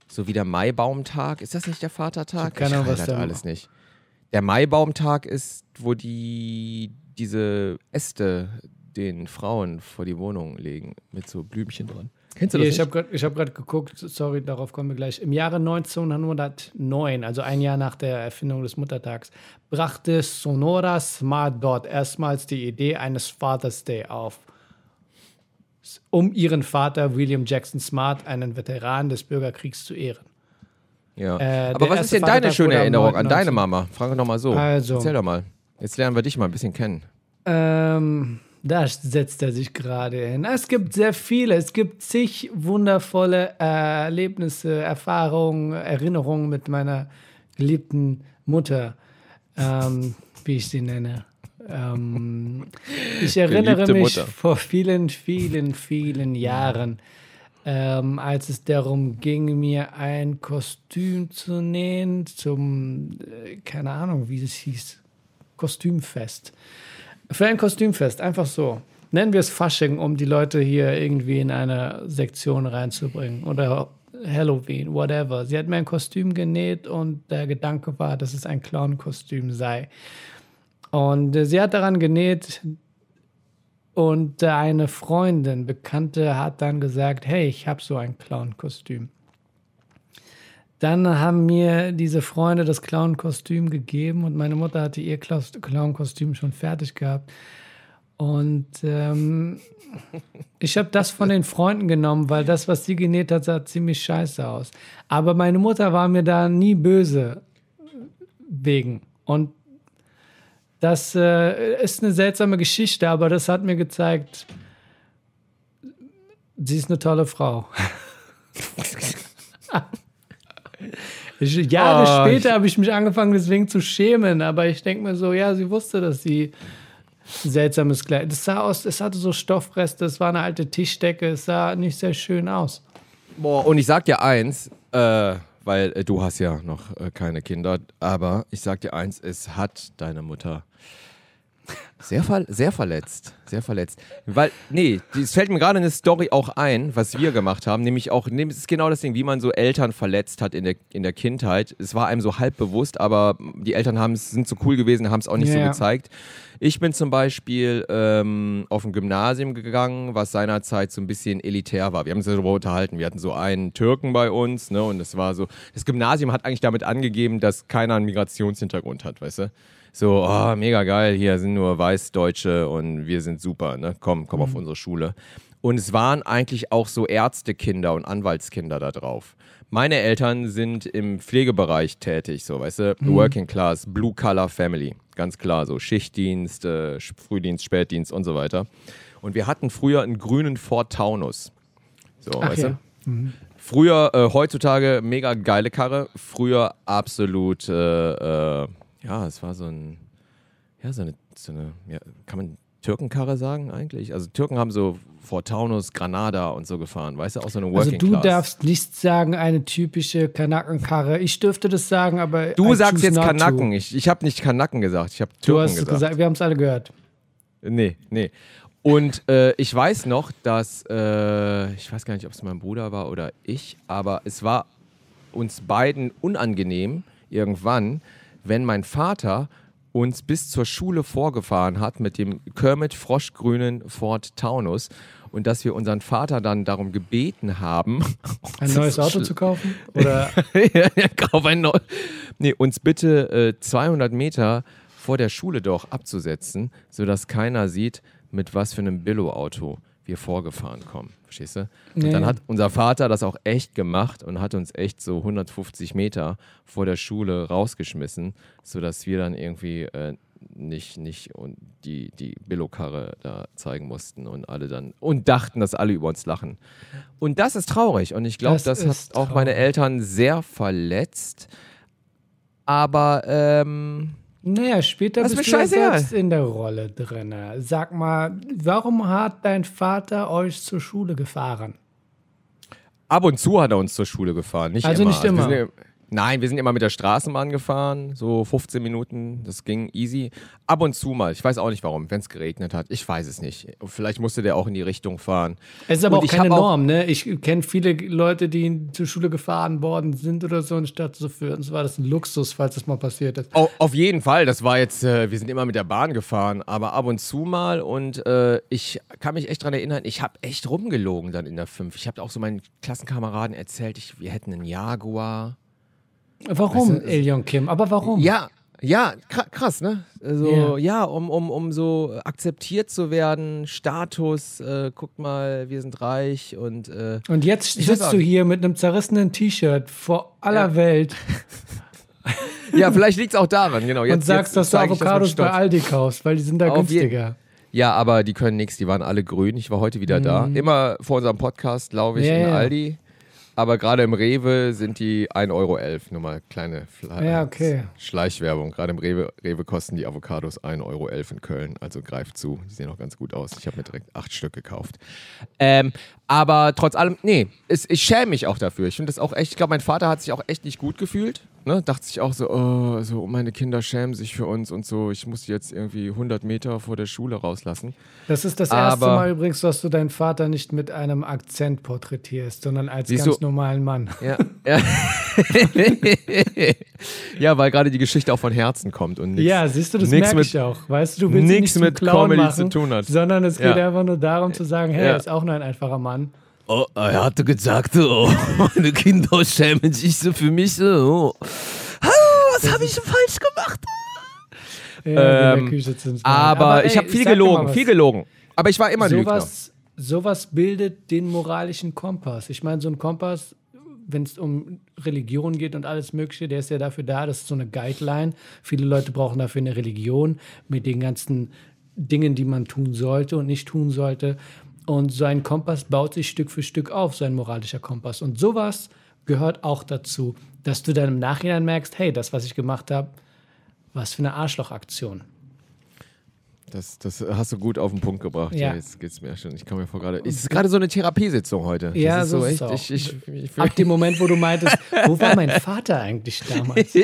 Speaker 1: so wie der Maibaumtag? Ist das nicht der Vatertag?
Speaker 2: Ahnung,
Speaker 1: weiß
Speaker 2: was
Speaker 1: das
Speaker 2: der-
Speaker 1: alles nicht. Der Maibaumtag ist, wo die diese Äste den Frauen vor die Wohnung legen mit so Blümchen dran. Kennst du das
Speaker 2: Hier, ich habe gerade hab geguckt, sorry, darauf kommen wir gleich. Im Jahre 1909, also ein Jahr nach der Erfindung des Muttertags, brachte Sonora Smart dort erstmals die Idee eines Father's Day auf, um ihren Vater William Jackson Smart, einen Veteran des Bürgerkriegs, zu ehren.
Speaker 1: ja.
Speaker 2: äh,
Speaker 1: Aber was ist denn deine
Speaker 2: Vatertag
Speaker 1: schöne Erinnerung an
Speaker 2: 9.19.
Speaker 1: deine Mama? Frag doch mal so.
Speaker 2: Also.
Speaker 1: Erzähl doch mal. Jetzt lernen wir dich mal ein bisschen kennen.
Speaker 2: Ähm, da setzt er sich gerade hin. Es gibt sehr viele. Es gibt zig wundervolle Erlebnisse, Erfahrungen, Erinnerungen mit meiner geliebten Mutter, ähm, wie ich sie nenne. Ähm, ich erinnere
Speaker 1: Geliebte
Speaker 2: mich
Speaker 1: Mutter.
Speaker 2: vor vielen, vielen, vielen Jahren, ähm, als es darum ging, mir ein Kostüm zu nähen zum, äh, keine Ahnung, wie es hieß, Kostümfest. Für ein Kostümfest, einfach so. Nennen wir es Fasching, um die Leute hier irgendwie in eine Sektion reinzubringen. Oder Halloween, whatever. Sie hat mir ein Kostüm genäht und der Gedanke war, dass es ein Clown-Kostüm sei. Und äh, sie hat daran genäht und eine Freundin, Bekannte, hat dann gesagt, hey, ich habe so ein Clown-Kostüm. Dann haben mir diese Freunde das Clown-Kostüm gegeben und meine Mutter hatte ihr Clown-Kostüm schon fertig gehabt. Und ähm, <laughs> ich habe das von den Freunden genommen, weil das, was sie genäht hat, sah ziemlich scheiße aus. Aber meine Mutter war mir da nie böse wegen. Und das äh, ist eine seltsame Geschichte, aber das hat mir gezeigt, sie ist eine tolle Frau. <laughs> Ich, Jahre
Speaker 1: Oh,
Speaker 2: später habe ich mich angefangen, deswegen zu schämen, aber ich denke mir so, ja, sie wusste, dass sie seltsames Kleid. Das sah aus, es hatte so Stoffreste, es war eine alte Tischdecke, es sah nicht sehr schön aus.
Speaker 1: Boah, und ich sag dir eins, äh, weil äh, du hast ja noch äh, keine Kinder, aber ich sag dir eins, es hat deine Mutter sehr, ver sehr verletzt. Sehr verletzt. Weil, nee, es fällt mir gerade eine Story auch ein, was wir gemacht haben, nämlich auch, es ist genau das Ding, wie man so Eltern verletzt hat in der, in der Kindheit. Es war einem so halb bewusst, aber die Eltern haben's, sind so cool gewesen, haben es auch nicht
Speaker 2: Ja,
Speaker 1: so gezeigt. Ich bin zum Beispiel ähm, auf ein Gymnasium gegangen, was seinerzeit so ein bisschen elitär war. Wir haben uns darüber unterhalten. Wir hatten so einen Türken bei uns, ne? Und das war so. Das Gymnasium hat eigentlich damit angegeben, dass keiner einen Migrationshintergrund hat, weißt du? So, oh, mega geil, hier sind nur Weißdeutsche und wir sind super, ne? Komm, komm auf unsere Schule. Und es waren eigentlich auch so Ärztekinder und Anwaltskinder da drauf. Meine Eltern sind im Pflegebereich tätig, so, weißt du, Working Class, Blue Collar Family, ganz klar, so Schichtdienst, äh, Frühdienst, Spätdienst und so weiter. Und wir hatten früher einen grünen Ford Taunus. So,
Speaker 2: Ach
Speaker 1: weißt
Speaker 2: ja.
Speaker 1: du? Früher, äh, heutzutage mega geile Karre, früher absolut, äh, äh, ja, es war so ein, ja, so eine, so eine ja, kann man Türkenkarre sagen eigentlich? Also Türken haben so Ford Taunus, Granada und so gefahren, weißt du, auch so eine
Speaker 2: Also
Speaker 1: Working
Speaker 2: du
Speaker 1: Class.
Speaker 2: darfst nicht sagen, eine typische Kanakenkarre. Ich dürfte das sagen, aber
Speaker 1: du
Speaker 2: I
Speaker 1: sagst
Speaker 2: choose
Speaker 1: jetzt
Speaker 2: not to.
Speaker 1: Kanaken, ich, ich habe nicht Kanaken gesagt, ich habe
Speaker 2: Du
Speaker 1: Türken
Speaker 2: hast es
Speaker 1: gesagt.
Speaker 2: gesagt, wir haben es alle gehört.
Speaker 1: Nee, nee. Und äh, ich weiß noch, dass, äh, ich weiß gar nicht, ob es mein Bruder war oder ich, aber es war uns beiden unangenehm irgendwann, wenn mein Vater uns bis zur Schule vorgefahren hat mit dem Kermit Froschgrünen Ford Taunus und dass wir unseren Vater dann darum gebeten haben,
Speaker 2: Ein neues Auto zu kaufen? Oder
Speaker 1: ja, <laughs> ja, kauf ein neu. Nee, uns bitte äh, 200 Meter vor der Schule doch abzusetzen, sodass keiner sieht, mit was für einem Billo-Auto wir vorgefahren kommen. Verstehst du? Und
Speaker 2: Ja,
Speaker 1: dann hat unser Vater das auch echt gemacht und hat uns echt so 150 Meter vor der Schule rausgeschmissen, sodass wir dann irgendwie äh, nicht, nicht und die, die Billo-Karre da zeigen mussten und alle dann und dachten, dass alle über uns lachen. Und das ist traurig und ich glaube,
Speaker 2: Das
Speaker 1: das, hat auch meine. Eltern sehr verletzt. Aber ähm,
Speaker 2: naja, später
Speaker 1: Das ist
Speaker 2: bist du ja
Speaker 1: scheißegal.
Speaker 2: selbst in der Rolle drin. Sag mal, warum hat dein Vater euch zur Schule gefahren?
Speaker 1: ab und zu hat er uns zur Schule gefahren. Nicht
Speaker 2: Also
Speaker 1: immer.
Speaker 2: nicht
Speaker 1: wir
Speaker 2: immer.
Speaker 1: ja- nein, wir sind immer mit der Straßenbahn gefahren, so 15 Minuten, das ging easy. Ab und zu mal, ich weiß auch nicht warum, wenn es geregnet hat, ich weiß es nicht. Vielleicht musste der auch in die Richtung fahren.
Speaker 2: Es ist aber
Speaker 1: Und
Speaker 2: auch keine
Speaker 1: hab auch-
Speaker 2: Norm, ne? Ich kenne viele Leute, die zur Schule gefahren worden sind oder so, anstatt so für uns war das ein Luxus, falls das mal passiert ist.
Speaker 1: Au- Auf jeden Fall, das war jetzt, äh, wir sind immer mit der Bahn gefahren, aber ab und zu mal und äh, ich kann mich echt dran erinnern, ich habe echt rumgelogen dann in der 5. Ich habe auch so meinen Klassenkameraden erzählt, ich, wir hätten einen Jaguar.
Speaker 2: Warum,
Speaker 1: Weißt du,
Speaker 2: Elion Kim? Aber warum?
Speaker 1: Ja, ja, kra- krass, ne? Also,
Speaker 2: Ja.
Speaker 1: ja, um, um, um so akzeptiert zu werden, Status, äh, guckt mal, wir sind reich und äh,
Speaker 2: Und jetzt sitzt du hier mit einem zerrissenen T-Shirt vor aller
Speaker 1: Ja.
Speaker 2: Welt <laughs>
Speaker 1: ja, vielleicht liegt es auch daran, genau. Jetzt,
Speaker 2: und sagst,
Speaker 1: jetzt
Speaker 2: dass du
Speaker 1: das
Speaker 2: Avocados bei. Aldi kaufst, weil die sind da
Speaker 1: Auf
Speaker 2: günstiger.
Speaker 1: Ja, aber die können nichts, die waren alle grün. Ich war heute wieder da. Immer vor unserem Podcast laufe ich
Speaker 2: Mhm. Ja,
Speaker 1: in. Aldi. Aber gerade im Rewe sind die 1,11 Euro. Nur mal kleine Fle
Speaker 2: Ja, okay.
Speaker 1: Schleichwerbung. Gerade im Rewe, Rewe kosten die Avocados 1,11 Euro in Köln. Also greift zu. Die sehen auch ganz gut aus. Ich habe mir direkt acht Stück gekauft. Ähm, aber trotz allem, nee, es, ich schäme mich auch dafür. Ich finde das auch echt, ich glaube, mein Vater hat sich auch echt nicht gut gefühlt. Ne? Dachte sich auch so, oh, so, meine Kinder schämen sich für uns und so. Ich muss die jetzt irgendwie 100 Meter vor der Schule rauslassen.
Speaker 2: Das ist das erste
Speaker 1: Aber-
Speaker 2: Mal übrigens, dass du deinen Vater nicht mit einem Akzent porträtierst, sondern als ganz
Speaker 1: du-
Speaker 2: normalen Mann.
Speaker 1: Ja, ja. <laughs> ja weil gerade die Geschichte auch von Herzen kommt und nichts.
Speaker 2: Ja, siehst du, das merke
Speaker 1: mit-
Speaker 2: ich auch. Weißt du, du willst
Speaker 1: nix
Speaker 2: nicht
Speaker 1: mit
Speaker 2: Clown
Speaker 1: Comedy
Speaker 2: machen,
Speaker 1: zu tun hat.
Speaker 2: sondern es geht
Speaker 1: Ja.
Speaker 2: einfach nur darum zu sagen, hey, er ist auch nur ein einfacher Mann.
Speaker 1: Oh, er hatte gesagt, oh, <laughs> meine Kinder schämen sich so für mich. So. Oh. Was habe ich falsch gemacht?
Speaker 2: Ja,
Speaker 1: Ähm,
Speaker 2: zu
Speaker 1: Aber, ich habe viel gelogen,
Speaker 2: was.
Speaker 1: viel gelogen. Aber ich war immer ein Lügner.
Speaker 2: sowas, sowas bildet den moralischen Kompass. Ich meine, so ein Kompass, wenn es um Religion geht und alles Mögliche, der ist ja dafür da, das ist so eine Guideline. Viele Leute brauchen dafür eine Religion mit den ganzen Dingen, die man tun sollte und nicht tun sollte. Und so ein Kompass baut sich Stück für Stück auf, so ein moralischer Kompass. Und sowas gehört auch dazu, dass du dann im Nachhinein merkst, hey, das, was ich gemacht habe, was für eine Arschlochaktion.
Speaker 1: Das, das hast du gut auf den Punkt gebracht.
Speaker 2: Ja.
Speaker 1: Ja. Jetzt geht's mir schon. Ich komme mir vor gerade. Es ist gerade so eine Therapiesitzung heute.
Speaker 2: Ja,
Speaker 1: das ist
Speaker 2: so
Speaker 1: so
Speaker 2: ist
Speaker 1: echt.
Speaker 2: es auch.
Speaker 1: Ich, ich, ich,
Speaker 2: Ab dem Moment, wo du meintest, wo war mein Vater eigentlich damals? <laughs>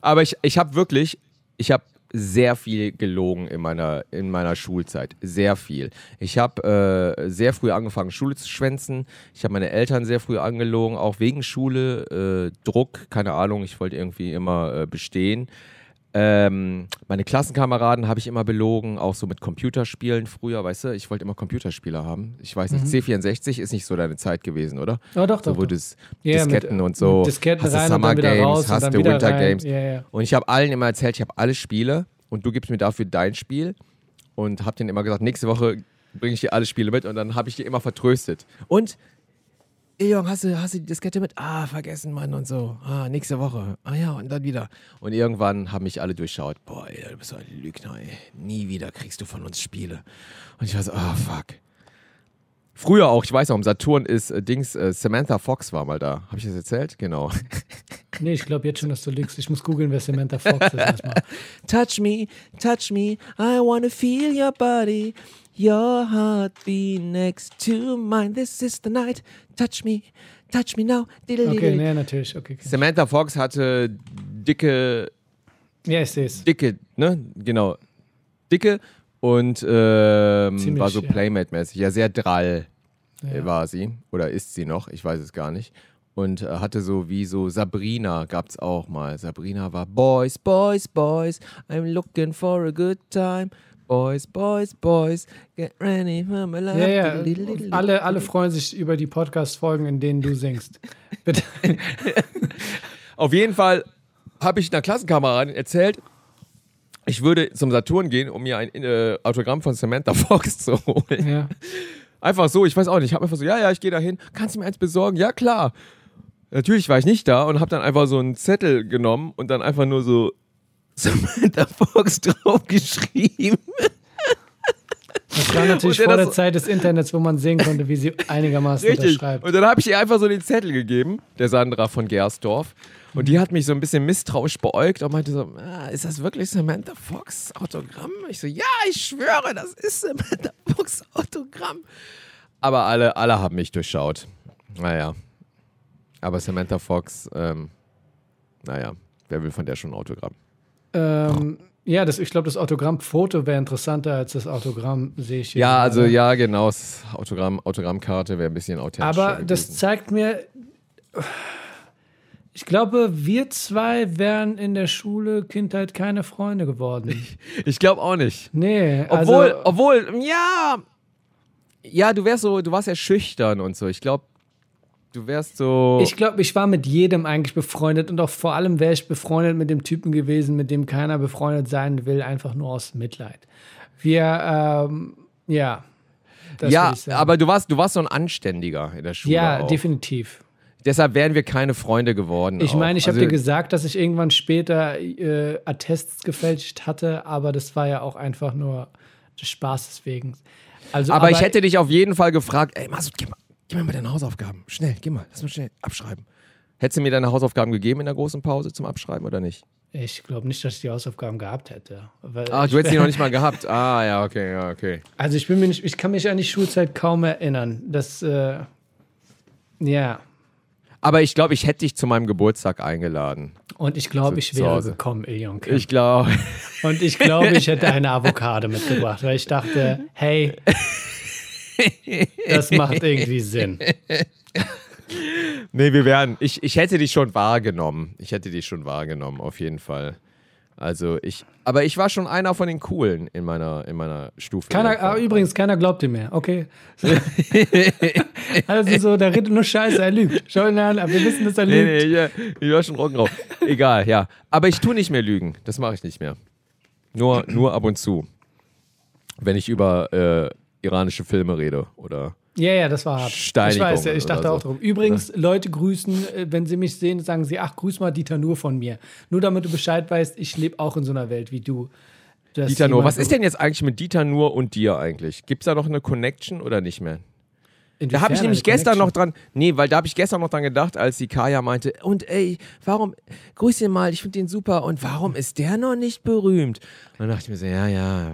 Speaker 1: Aber ich, ich habe wirklich, ich habe sehr viel gelogen in meiner, in meiner Schulzeit. Sehr viel. Ich habe äh, sehr früh angefangen, Schule zu schwänzen. Ich habe meine Eltern sehr früh angelogen, auch wegen Schule, äh, Druck, keine Ahnung, ich wollte irgendwie immer äh, bestehen. Ähm, meine Klassenkameraden habe ich immer belogen, auch so mit Computerspielen früher, weißt du, ich wollte immer Computerspieler haben. Ich weiß nicht, C64 ist nicht so deine Zeit gewesen, oder?
Speaker 2: Oh, doch,
Speaker 1: So,
Speaker 2: doch.
Speaker 1: wo
Speaker 2: doch.
Speaker 1: das
Speaker 2: Ja,
Speaker 1: Disketten
Speaker 2: mit-
Speaker 1: und so.
Speaker 2: Disketten
Speaker 1: hast du Summer Games, hast du Winter
Speaker 2: rein.
Speaker 1: Games.
Speaker 2: Ja, ja.
Speaker 1: Und ich habe allen immer erzählt, ich habe alle Spiele und du gibst mir dafür dein Spiel und habe denen immer gesagt, nächste Woche bringe ich dir alle Spiele mit und dann habe ich die immer vertröstet. Und Ey, Jung, hast du, hast du die Diskette mit? Ah, vergessen, Mann, und so. Ah, nächste Woche. Ah ja, und dann wieder. Und irgendwann haben mich alle durchschaut. Boah, ey, du bist so ein Lügner, ey. Nie wieder kriegst du von uns Spiele. Und ich war so, ah, fuck. Früher auch, ich weiß auch, im Saturn ist äh, Dings, äh, Samantha Fox war mal da. Habe ich das erzählt? Genau. <laughs>
Speaker 2: Nee, ich glaube jetzt schon, dass du lügst. Ich muss googeln, wer Samantha Fox ist erstmal. <laughs>
Speaker 1: Touch me, touch me, I wanna feel your body. Your heartbeat next to mine. This is the night. Touch me, touch me now.
Speaker 2: Okay, nee, natürlich. Okay, okay.
Speaker 1: Samantha Fox hatte dicke,
Speaker 2: Ja, ich sehe es.
Speaker 1: dicke, ne? Genau. Dicke und ähm,
Speaker 2: Ziemlich,
Speaker 1: war so
Speaker 2: ja.
Speaker 1: Playmate-mäßig. Ja, sehr drall
Speaker 2: Ja.
Speaker 1: war sie. Oder ist sie noch? Ich weiß es gar nicht. Und äh, hatte so wie so Sabrina gab es auch mal. Sabrina war Boys, Boys, Boys, I'm looking for a good time. Boys, Boys, Boys, get ready for my love.
Speaker 2: Ja, ja. Alle, alle freuen sich über die Podcast-Folgen, in denen du singst. <laughs> Bitte.
Speaker 1: Auf jeden Fall habe ich einer Klassenkameradin erzählt, ich würde zum Saturn gehen, um mir ein äh, Autogramm von Samantha <laughs> Fox zu holen.
Speaker 2: Ja.
Speaker 1: Einfach so, ich weiß auch nicht. Ich habe einfach so, ja, ja, ich gehe da hin. Kannst du mir eins besorgen? Ja, klar. Natürlich war ich nicht da und habe dann einfach so einen Zettel genommen und dann einfach nur so Samantha Fox draufgeschrieben.
Speaker 2: Das war natürlich vor der Zeit des Internets, wo man sehen konnte, wie sie einigermaßen
Speaker 1: Richtig.
Speaker 2: unterschreibt.
Speaker 1: Und dann habe ich ihr einfach so den Zettel gegeben, der Sandra von Gersdorf. Und die hat mich so ein bisschen misstrauisch beäugt und meinte so, ah, ist das wirklich Samantha Fox Autogramm? Ich so, ja, ich schwöre, das ist Samantha Fox Autogramm. Aber alle, alle haben mich durchschaut. Naja. Aber Samantha Fox, ähm, naja, wer will von der schon ein Autogramm?
Speaker 2: Ähm, ja, das, ich glaube, das Autogrammfoto wäre interessanter als das Autogramm, sehe ich hier.
Speaker 1: Ja, also ja, genau, das Autogramm, Autogrammkarte wäre ein bisschen authentischer
Speaker 2: Aber das
Speaker 1: gewesen.
Speaker 2: zeigt mir, ich glaube, wir zwei wären in der Schule, Kindheit keine Freunde geworden.
Speaker 1: Ich glaube auch nicht.
Speaker 2: Nee,
Speaker 1: Obwohl,
Speaker 2: also,
Speaker 1: obwohl, ja, ja, du wärst so, du warst ja schüchtern und so. Ich glaube, du wärst so.
Speaker 2: ich glaube, ich war mit jedem eigentlich befreundet und auch vor allem wäre ich befreundet mit dem Typen gewesen, mit dem keiner befreundet sein will, einfach nur aus Mitleid. Wir, ähm, ja. das
Speaker 1: ja, aber du warst, du warst so ein Anständiger in der Schule.
Speaker 2: Ja,
Speaker 1: auch.
Speaker 2: definitiv.
Speaker 1: Deshalb wären wir keine Freunde geworden.
Speaker 2: Ich meine, ich habe
Speaker 1: Also,
Speaker 2: dir gesagt, dass ich irgendwann später äh, Attests gefälscht hatte, aber das war ja auch einfach nur des Spaßes wegen. Also,
Speaker 1: aber, ich hätte dich auf jeden Fall gefragt, ey, Masud, gib, mal, gib mir mal deine Hausaufgaben. Schnell, gib mal, lass mal schnell abschreiben. Hättest du mir deine Hausaufgaben gegeben in der großen Pause zum Abschreiben oder nicht?
Speaker 2: Ich glaube nicht, dass ich die Hausaufgaben gehabt hätte. Weil
Speaker 1: Ah, du hättest die noch nicht mal gehabt. Ah, ja, okay, ja, okay.
Speaker 2: Also ich bin mir nicht, ich kann mich an die Schulzeit kaum erinnern. Das, äh, ja.
Speaker 1: Aber ich glaube, ich hätte dich zu meinem Geburtstag eingeladen.
Speaker 2: Und ich glaube, ich wäre gekommen, Iljon.
Speaker 1: Ich glaube.
Speaker 2: Und ich glaube, ich hätte eine Avocado mitgebracht, weil ich dachte, hey, das macht irgendwie Sinn.
Speaker 1: Nee, wir wären. Ich, ich hätte dich schon wahrgenommen. Ich hätte dich schon wahrgenommen, auf jeden Fall. Also ich, aber ich war schon einer von den Coolen in meiner, in meiner Stufe.
Speaker 2: Keiner, ah, übrigens, keiner glaubt ihm mehr, okay? <laughs> also so, der redet nur Scheiße, er lügt. Schau ihn an, aber wir wissen, dass er lügt.
Speaker 1: Nee, nee, ich, ich war schon Rockenrauch. Egal, ja. Aber ich tue nicht mehr Lügen. Das mache ich nicht mehr. Nur, nur ab und zu. Wenn ich über äh, iranische Filme rede oder
Speaker 2: Ja, ja, das war hart.
Speaker 1: Steinigung
Speaker 2: Ich weiß, ja, ich dachte
Speaker 1: oder
Speaker 2: auch
Speaker 1: so.
Speaker 2: drum. Übrigens, Leute grüßen, äh, wenn sie mich sehen, sagen sie, ach, grüß mal Dieter Nur von mir. Nur damit du Bescheid weißt, ich lebe auch in so einer Welt wie du.
Speaker 1: Dieter Nur. Was ist denn jetzt eigentlich mit Dieter Nur und dir eigentlich? Gibt es da noch eine Connection oder nicht mehr? Da habe ich
Speaker 2: Inwiefern
Speaker 1: nämlich gestern noch dran, nee, weil da habe ich gestern noch dran gedacht, als die Kaya meinte, und ey, warum, grüß ihn mal, ich finde den super, und warum ist der noch nicht berühmt? Und dann dachte ich mir so, ja, ja. <laughs>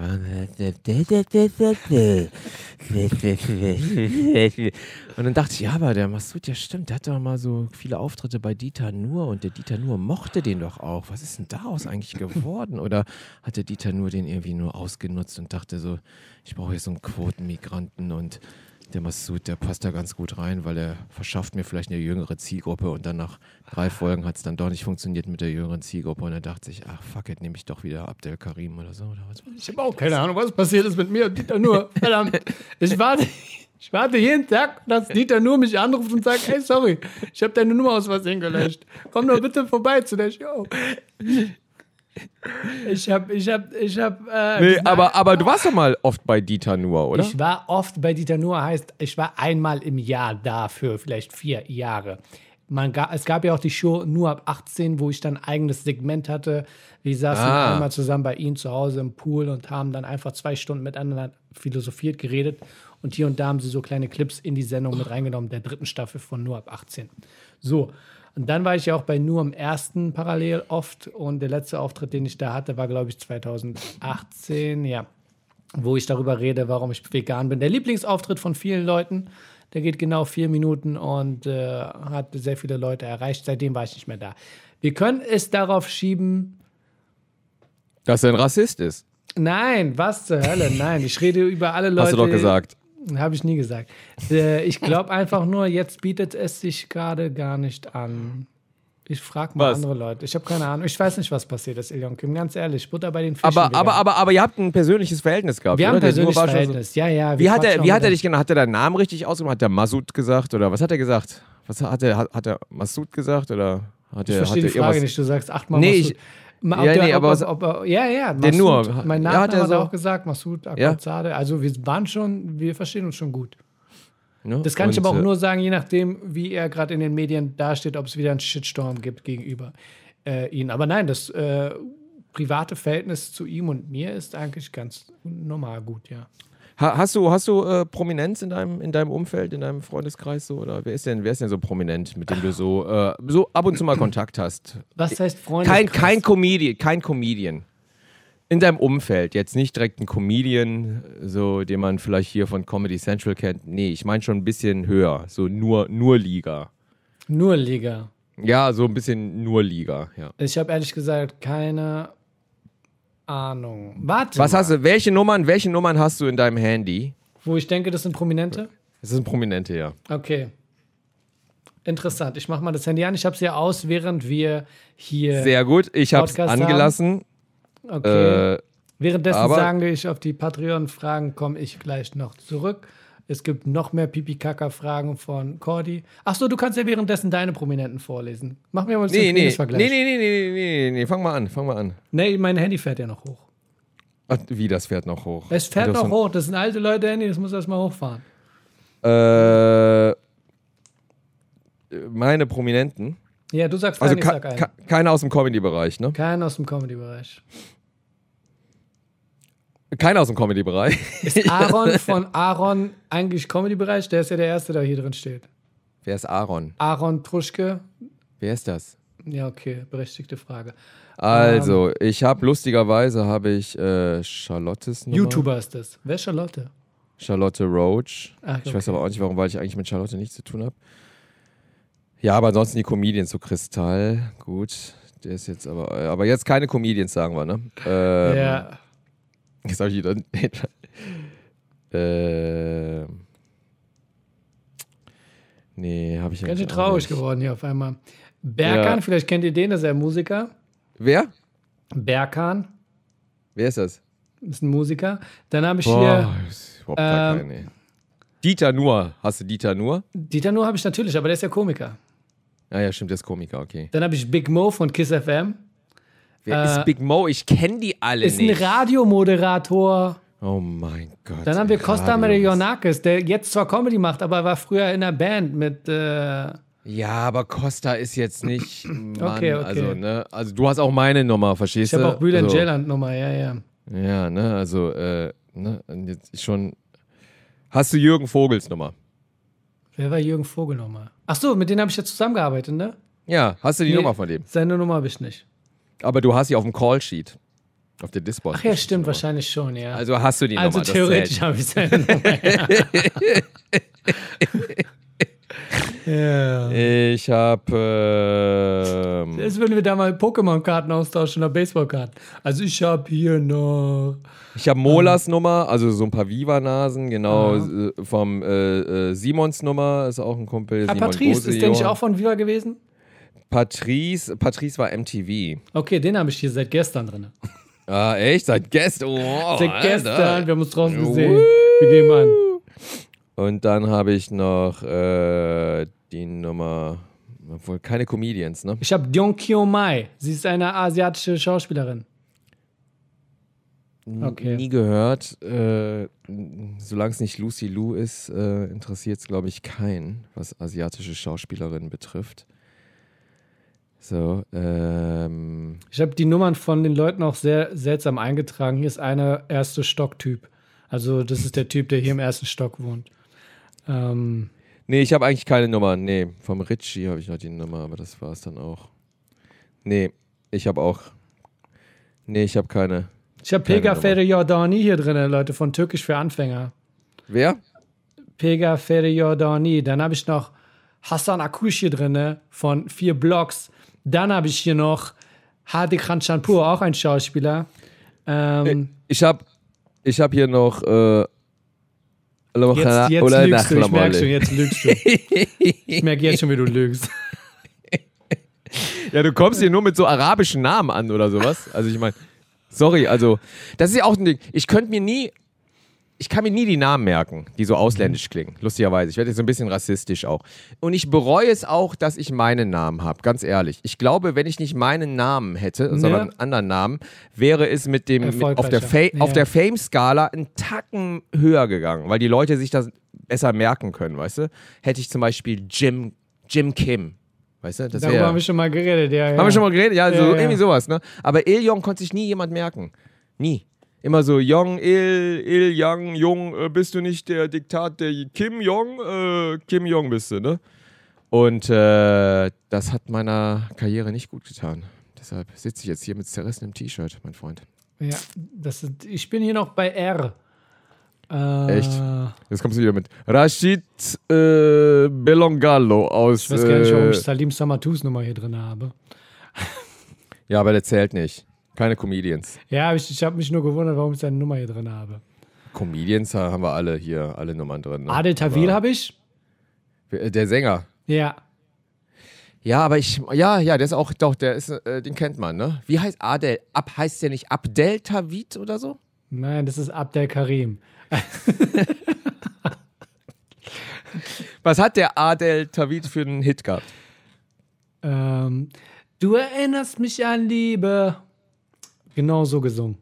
Speaker 1: Und dann dachte ich, ja, aber der Massoud, ja stimmt, der hat doch mal so viele Auftritte bei Dieter Nur und der Dieter Nur mochte den doch auch. Was ist denn daraus eigentlich geworden? Oder hat der Dieter Nur den irgendwie nur ausgenutzt und dachte so, ich brauche jetzt so einen Quotenmigranten und der Massoud, der passt da ganz gut rein, weil er verschafft mir vielleicht eine jüngere Zielgruppe und dann nach drei Folgen hat es dann doch nicht funktioniert mit der jüngeren Zielgruppe und er dachte sich, ach fuck it, nehme ich doch wieder Abdel Karim oder so. Oder was.
Speaker 2: Ich habe auch keine Ahnung, was passiert ist mit mir und Dieter Nur. <laughs> Verdammt. Ich warte, ich warte jeden Tag, dass Dieter Nur mich anruft und sagt, hey, sorry, ich habe deine Nummer aus Versehen gelöscht. Komm doch bitte vorbei zu der Show. Ich habe, ich habe, ich habe. Äh,
Speaker 1: Nee, aber, aber du warst doch mal oft bei Dieter Nur, oder?
Speaker 2: Ich war oft bei Dieter Nur, heißt, ich war einmal im Jahr da für vielleicht vier Jahre. Man ga, es gab ja auch die Show nur ab 18, wo ich dann ein eigenes Segment hatte. Wir saßen
Speaker 1: Ah.
Speaker 2: einmal zusammen bei ihm zu Hause im Pool und haben dann einfach zwei Stunden miteinander philosophiert, geredet. Und hier und da haben sie so kleine Clips in die Sendung mit reingenommen, der dritten Staffel von nur ab 18. So. Und dann war ich ja auch bei nur im ersten parallel oft. Und der letzte Auftritt, den ich da hatte, war, glaube ich, 2018. Ja wo ich darüber rede, warum ich vegan bin. Der Lieblingsauftritt von vielen Leuten, der geht genau vier Minuten und äh, hat sehr viele Leute erreicht. Seitdem war ich nicht mehr da. Wir können es darauf schieben.
Speaker 1: Dass er ein Rassist ist.
Speaker 2: Nein, was zur Hölle? Nein, ich rede über alle Leute.
Speaker 1: Hast du doch gesagt.
Speaker 2: Habe ich nie gesagt. Äh, ich glaube <laughs> einfach nur, jetzt bietet es sich gerade gar nicht an. Ich frage mal
Speaker 1: Was?
Speaker 2: andere Leute. Ich habe keine Ahnung. Ich weiß nicht, was passiert ist, Ilion Kim. Ganz ehrlich, Butter bei den Fischen.
Speaker 1: Aber, aber, aber, aber ihr habt ein persönliches Verhältnis gehabt.
Speaker 2: wir haben
Speaker 1: oder?
Speaker 2: ein
Speaker 1: Der Nur
Speaker 2: persönliches
Speaker 1: schon so-
Speaker 2: Verhältnis. Ja, ja.
Speaker 1: Wie hat er, wie hat er dich genannt? Hat er deinen Namen richtig ausgemacht? Hat der Masud gesagt? Oder was hat er gesagt? Was hat er, hat, hat er Masud gesagt? Oder hat
Speaker 2: Ich
Speaker 1: er,
Speaker 2: verstehe
Speaker 1: hat
Speaker 2: die
Speaker 1: er
Speaker 2: Frage nicht. Du sagst achtmal
Speaker 1: Nee,
Speaker 2: Massoud.
Speaker 1: ich-
Speaker 2: Ma-
Speaker 1: ja,
Speaker 2: der-
Speaker 1: nee,
Speaker 2: ob,
Speaker 1: aber
Speaker 2: ob, ob, ja, ja, Massoud.
Speaker 1: nur.
Speaker 2: Mein
Speaker 1: Ja,
Speaker 2: Nachname
Speaker 1: hat er so-
Speaker 2: auch gesagt, Massoud
Speaker 1: Ja.
Speaker 2: Akazade. Also wir waren schon, wir verstehen uns schon gut.
Speaker 1: Ne?
Speaker 2: Das kann ich
Speaker 1: Und,
Speaker 2: aber auch
Speaker 1: äh,
Speaker 2: nur sagen, je nachdem, wie er gerade in den Medien dasteht, ob es wieder einen Shitstorm gibt gegenüber äh, ihm. Aber nein, das äh, private Verhältnis zu ihm und mir ist eigentlich ganz normal gut, ja.
Speaker 1: Ha, hast du, hast du äh, Prominenz in deinem, in deinem Umfeld, in deinem Freundeskreis so? Oder wer ist denn, wer ist denn so prominent, mit dem du so, äh, so ab und zu mal Kontakt hast?
Speaker 2: Was heißt Freunde?
Speaker 1: Kein, kein Comedian, kein Comedian. In deinem Umfeld, jetzt nicht direkt ein Comedian, so den man vielleicht hier von Comedy Central kennt. Nee, ich meine schon ein bisschen höher, so nur, nur Liga.
Speaker 2: Nur Liga.
Speaker 1: Ja, so ein bisschen nur Liga, ja.
Speaker 2: Ich habe ehrlich gesagt keine Ahnung. Warte.
Speaker 1: Was
Speaker 2: mal.
Speaker 1: hast du, welche Nummern, welche Nummern hast du in deinem Handy?
Speaker 2: Wo ich denke, das sind Prominente?
Speaker 1: Das sind Prominente, ja.
Speaker 2: Okay. Interessant. Ich mache mal das Handy an. Ich habe es ja aus, während wir hier.
Speaker 1: Sehr gut, ich habe es
Speaker 2: Podcast haben.
Speaker 1: angelassen.
Speaker 2: okay.
Speaker 1: Äh,
Speaker 2: Währenddessen sagen ich, auf die Patreon-Fragen komme ich gleich noch zurück. Es gibt noch mehr Pipi-Kaka-Fragen von Cordy. Achso, du kannst ja währenddessen deine Prominenten vorlesen. Mach mir mal einen
Speaker 1: nee, nee, nee,
Speaker 2: Penisvergleich.
Speaker 1: nee, nee, nee, nee, nee, nee, fang mal an, fang mal an.
Speaker 2: Nee, mein Handy fährt ja noch hoch.
Speaker 1: Ach, wie, das fährt noch hoch?
Speaker 2: Es fährt
Speaker 1: hast
Speaker 2: noch hoch. Das sind alte Leute-Handy, das muss erstmal hochfahren.
Speaker 1: Äh, meine Prominenten.
Speaker 2: Ja, du sagst
Speaker 1: Also
Speaker 2: keinen,
Speaker 1: ke
Speaker 2: sag
Speaker 1: keiner aus dem Comedy-Bereich, ne?
Speaker 2: Keinen aus dem Comedy-Bereich.
Speaker 1: Keiner aus dem Comedy-Bereich.
Speaker 2: Ist Aaron <laughs> von Aaron eigentlich Comedy-Bereich? Der ist ja der Erste, der hier drin steht.
Speaker 1: Wer ist Aaron?
Speaker 2: Aaron Truschke.
Speaker 1: Wer ist das?
Speaker 2: Ja, okay, berechtigte Frage.
Speaker 1: Also, ich habe lustigerweise habe ich äh, Charlottes Nummer.
Speaker 2: YouTuber ist das. Wer ist Charlotte?
Speaker 1: Charlotte Roach.
Speaker 2: Ach,
Speaker 1: Ich weiß
Speaker 2: okay.
Speaker 1: aber auch nicht, warum, weil ich eigentlich mit Charlotte nichts zu tun habe. Ja, aber ansonsten die Comedians, so Kristall, gut. Der ist jetzt aber, äh, aber jetzt keine Comedians, sagen wir, ne? Ähm,
Speaker 2: ja.
Speaker 1: Jetzt habe ich wieder. <laughs> äh, nee, habe ich
Speaker 2: Ganz schön traurig
Speaker 1: nicht.
Speaker 2: geworden hier auf einmal. Berkan,
Speaker 1: Ja.
Speaker 2: vielleicht kennt ihr den, das ist ja Musiker.
Speaker 1: Wer?
Speaker 2: Berkan,
Speaker 1: Wer ist das?
Speaker 2: ist ein Musiker. Dann habe ich
Speaker 1: Boah,
Speaker 2: hier,
Speaker 1: ist überhaupt gar
Speaker 2: ähm,
Speaker 1: kein, ey. Dieter Nuhr. Hast du Dieter Nuhr?
Speaker 2: Dieter Nuhr habe ich natürlich, aber der ist ja Komiker.
Speaker 1: Ah ja, stimmt, der ist Komiker, okay.
Speaker 2: Dann habe ich Big Mo von Kiss FM.
Speaker 1: Wer
Speaker 2: Äh,
Speaker 1: ist Big Mo? Ich kenne die alle
Speaker 2: Ist ein
Speaker 1: nicht.
Speaker 2: Radiomoderator.
Speaker 1: oh mein Gott.
Speaker 2: Dann haben wir Costa. Marionakis, der jetzt zwar Comedy macht, aber war früher in einer Band mit. Äh,
Speaker 1: Ja, aber Costa ist jetzt nicht. <clears throat> Mann,
Speaker 2: Okay, okay.
Speaker 1: Also, ne? Also, du hast auch meine Nummer, verstehst
Speaker 2: ich
Speaker 1: du?
Speaker 2: habe auch Bülent
Speaker 1: also,
Speaker 2: Ceylan Nummer, ja, ja.
Speaker 1: Ja, ne? Also, äh, ne? Jetzt ist schon. Hast du Jürgen Vogels Nummer?
Speaker 2: Wer war Jürgen Vogel nochmal? Ach so, mit denen habe ich ja zusammengearbeitet, ne?
Speaker 1: Ja, hast du die
Speaker 2: Nee,
Speaker 1: Nummer von dem?
Speaker 2: Seine Nummer habe ich nicht.
Speaker 1: Aber du hast sie auf dem Callsheet. Auf der Dispatch.
Speaker 2: Ach ja, stimmt, wahrscheinlich schon, ja.
Speaker 1: Also hast du die
Speaker 2: Also
Speaker 1: Nummer. das
Speaker 2: theoretisch habe ich seine Nummer. Ja. <laughs> ja.
Speaker 1: Ich habe. Ähm,
Speaker 2: Jetzt würden wir da mal Pokémon-Karten austauschen oder Baseball-Karten. Also ich habe hier noch.
Speaker 1: Ich habe Molas Nummer, also so ein paar Viva-Nasen, genau,
Speaker 2: Aha.
Speaker 1: äh, vom äh, äh, Simons Nummer, ist auch ein Kumpel.
Speaker 2: Ah,
Speaker 1: Simon
Speaker 2: Patrice,
Speaker 1: Gose,
Speaker 2: ist der nicht auch von Viva gewesen?
Speaker 1: Patrice, Patrice war MTV.
Speaker 2: Okay, den habe ich hier seit gestern drin.
Speaker 1: Ah, echt? Seit gestern? Oh,
Speaker 2: seit
Speaker 1: Alter.
Speaker 2: gestern, wir haben uns draußen gesehen. Wir gehen an.
Speaker 1: Und dann habe ich noch äh, die Nummer, obwohl keine Comedians, ne?
Speaker 2: Ich habe Dion Kyo Mai. Sie ist eine asiatische Schauspielerin. Okay.
Speaker 1: Nie gehört. Äh, Solange es nicht Lucy Lou ist, äh, interessiert es, glaube ich, keinen, was asiatische Schauspielerinnen betrifft. So, ähm,
Speaker 2: Ich habe die Nummern von den Leuten auch sehr seltsam eingetragen. Hier ist einer erste Stocktyp. Also das ist der Typ, der hier im ersten Stock wohnt. Ähm,
Speaker 1: nee, ich habe eigentlich keine Nummer. Nee, vom Ritchie habe ich noch die Nummer, aber das war es dann auch. Nee, ich habe auch. Nee, ich habe keine.
Speaker 2: ich habe Pega. Fere Jordani hier drin, Leute, von Türkisch für Anfänger.
Speaker 1: Wer?
Speaker 2: Pega Fere Jordani. Dann habe ich noch Hassan Akush hier drin von vier Blocks. Dann habe ich hier noch Hadi Khanchanpur, auch ein Schauspieler. Ähm,
Speaker 1: Ich habe ich hab hier noch. Äh,
Speaker 2: jetzt jetzt
Speaker 1: oder
Speaker 2: lügst du, ich merke schon, jetzt lügst du. <laughs> Ich merke jetzt schon, wie du lügst.
Speaker 1: Ja, du kommst hier nur mit so arabischen Namen an oder sowas. Also ich meine, sorry, also das ist ja auch ein Ding. Ich könnte mir nie, ich kann mir nie die Namen merken, die so ausländisch klingen. Lustigerweise. Ich werde jetzt so ein bisschen rassistisch auch. Und ich bereue es auch, dass ich meinen Namen habe, ganz ehrlich. Ich glaube, wenn ich nicht meinen Namen hätte, sondern einen anderen Namen, wäre es mit dem mit, auf der, Fa auf
Speaker 2: Ja.
Speaker 1: der Fame-Skala einen Tacken höher gegangen, weil die Leute sich das besser merken können, weißt du? Hätte ich zum Beispiel Jim, Jim Kim. Weißt du? Das
Speaker 2: Darüber
Speaker 1: wär-
Speaker 2: haben wir schon mal geredet, ja. ja.
Speaker 1: haben wir schon mal geredet? Ja, so,
Speaker 2: Ja, ja.
Speaker 1: irgendwie sowas, ne? Aber Il Jong konnte sich nie jemand merken. Nie. Immer so, Jong, Il, Il, Yang, Jung, äh, bist du nicht der Diktat der Kim Jong? Äh, Kim Jong bist du, ne? Und äh, das hat meiner Karriere nicht gut getan. Deshalb sitze ich jetzt hier mit zerrissenem T-Shirt, mein Freund.
Speaker 2: Ja, das ist, ich bin hier noch bei R. Äh,
Speaker 1: Echt? Jetzt kommst du wieder mit Rashid äh, Belongallo aus.
Speaker 2: Ich weiß gar nicht, warum
Speaker 1: äh,
Speaker 2: ich Salim Samatus Nummer hier drin habe.
Speaker 1: ja, aber der zählt nicht. Keine Comedians.
Speaker 2: Ja, ich, ich habe mich nur gewundert, warum ich seine Nummer hier drin habe.
Speaker 1: Comedians haben wir alle hier, alle Nummern drin. Ne?
Speaker 2: Adel Tawil habe ich.
Speaker 1: Wer- Der Sänger.
Speaker 2: Ja.
Speaker 1: Ja, aber ich, ja, ja, der ist auch, doch, der ist, äh, den kennt man, ne? Wie heißt Adel? Ab heißt der nicht Abdel Tawid oder so?
Speaker 2: Nein, das ist Abdel Karim. <laughs>
Speaker 1: Was hat der Adel Tawid für einen Hit gehabt?
Speaker 2: Ähm, du erinnerst mich an Liebe. Genau so gesungen.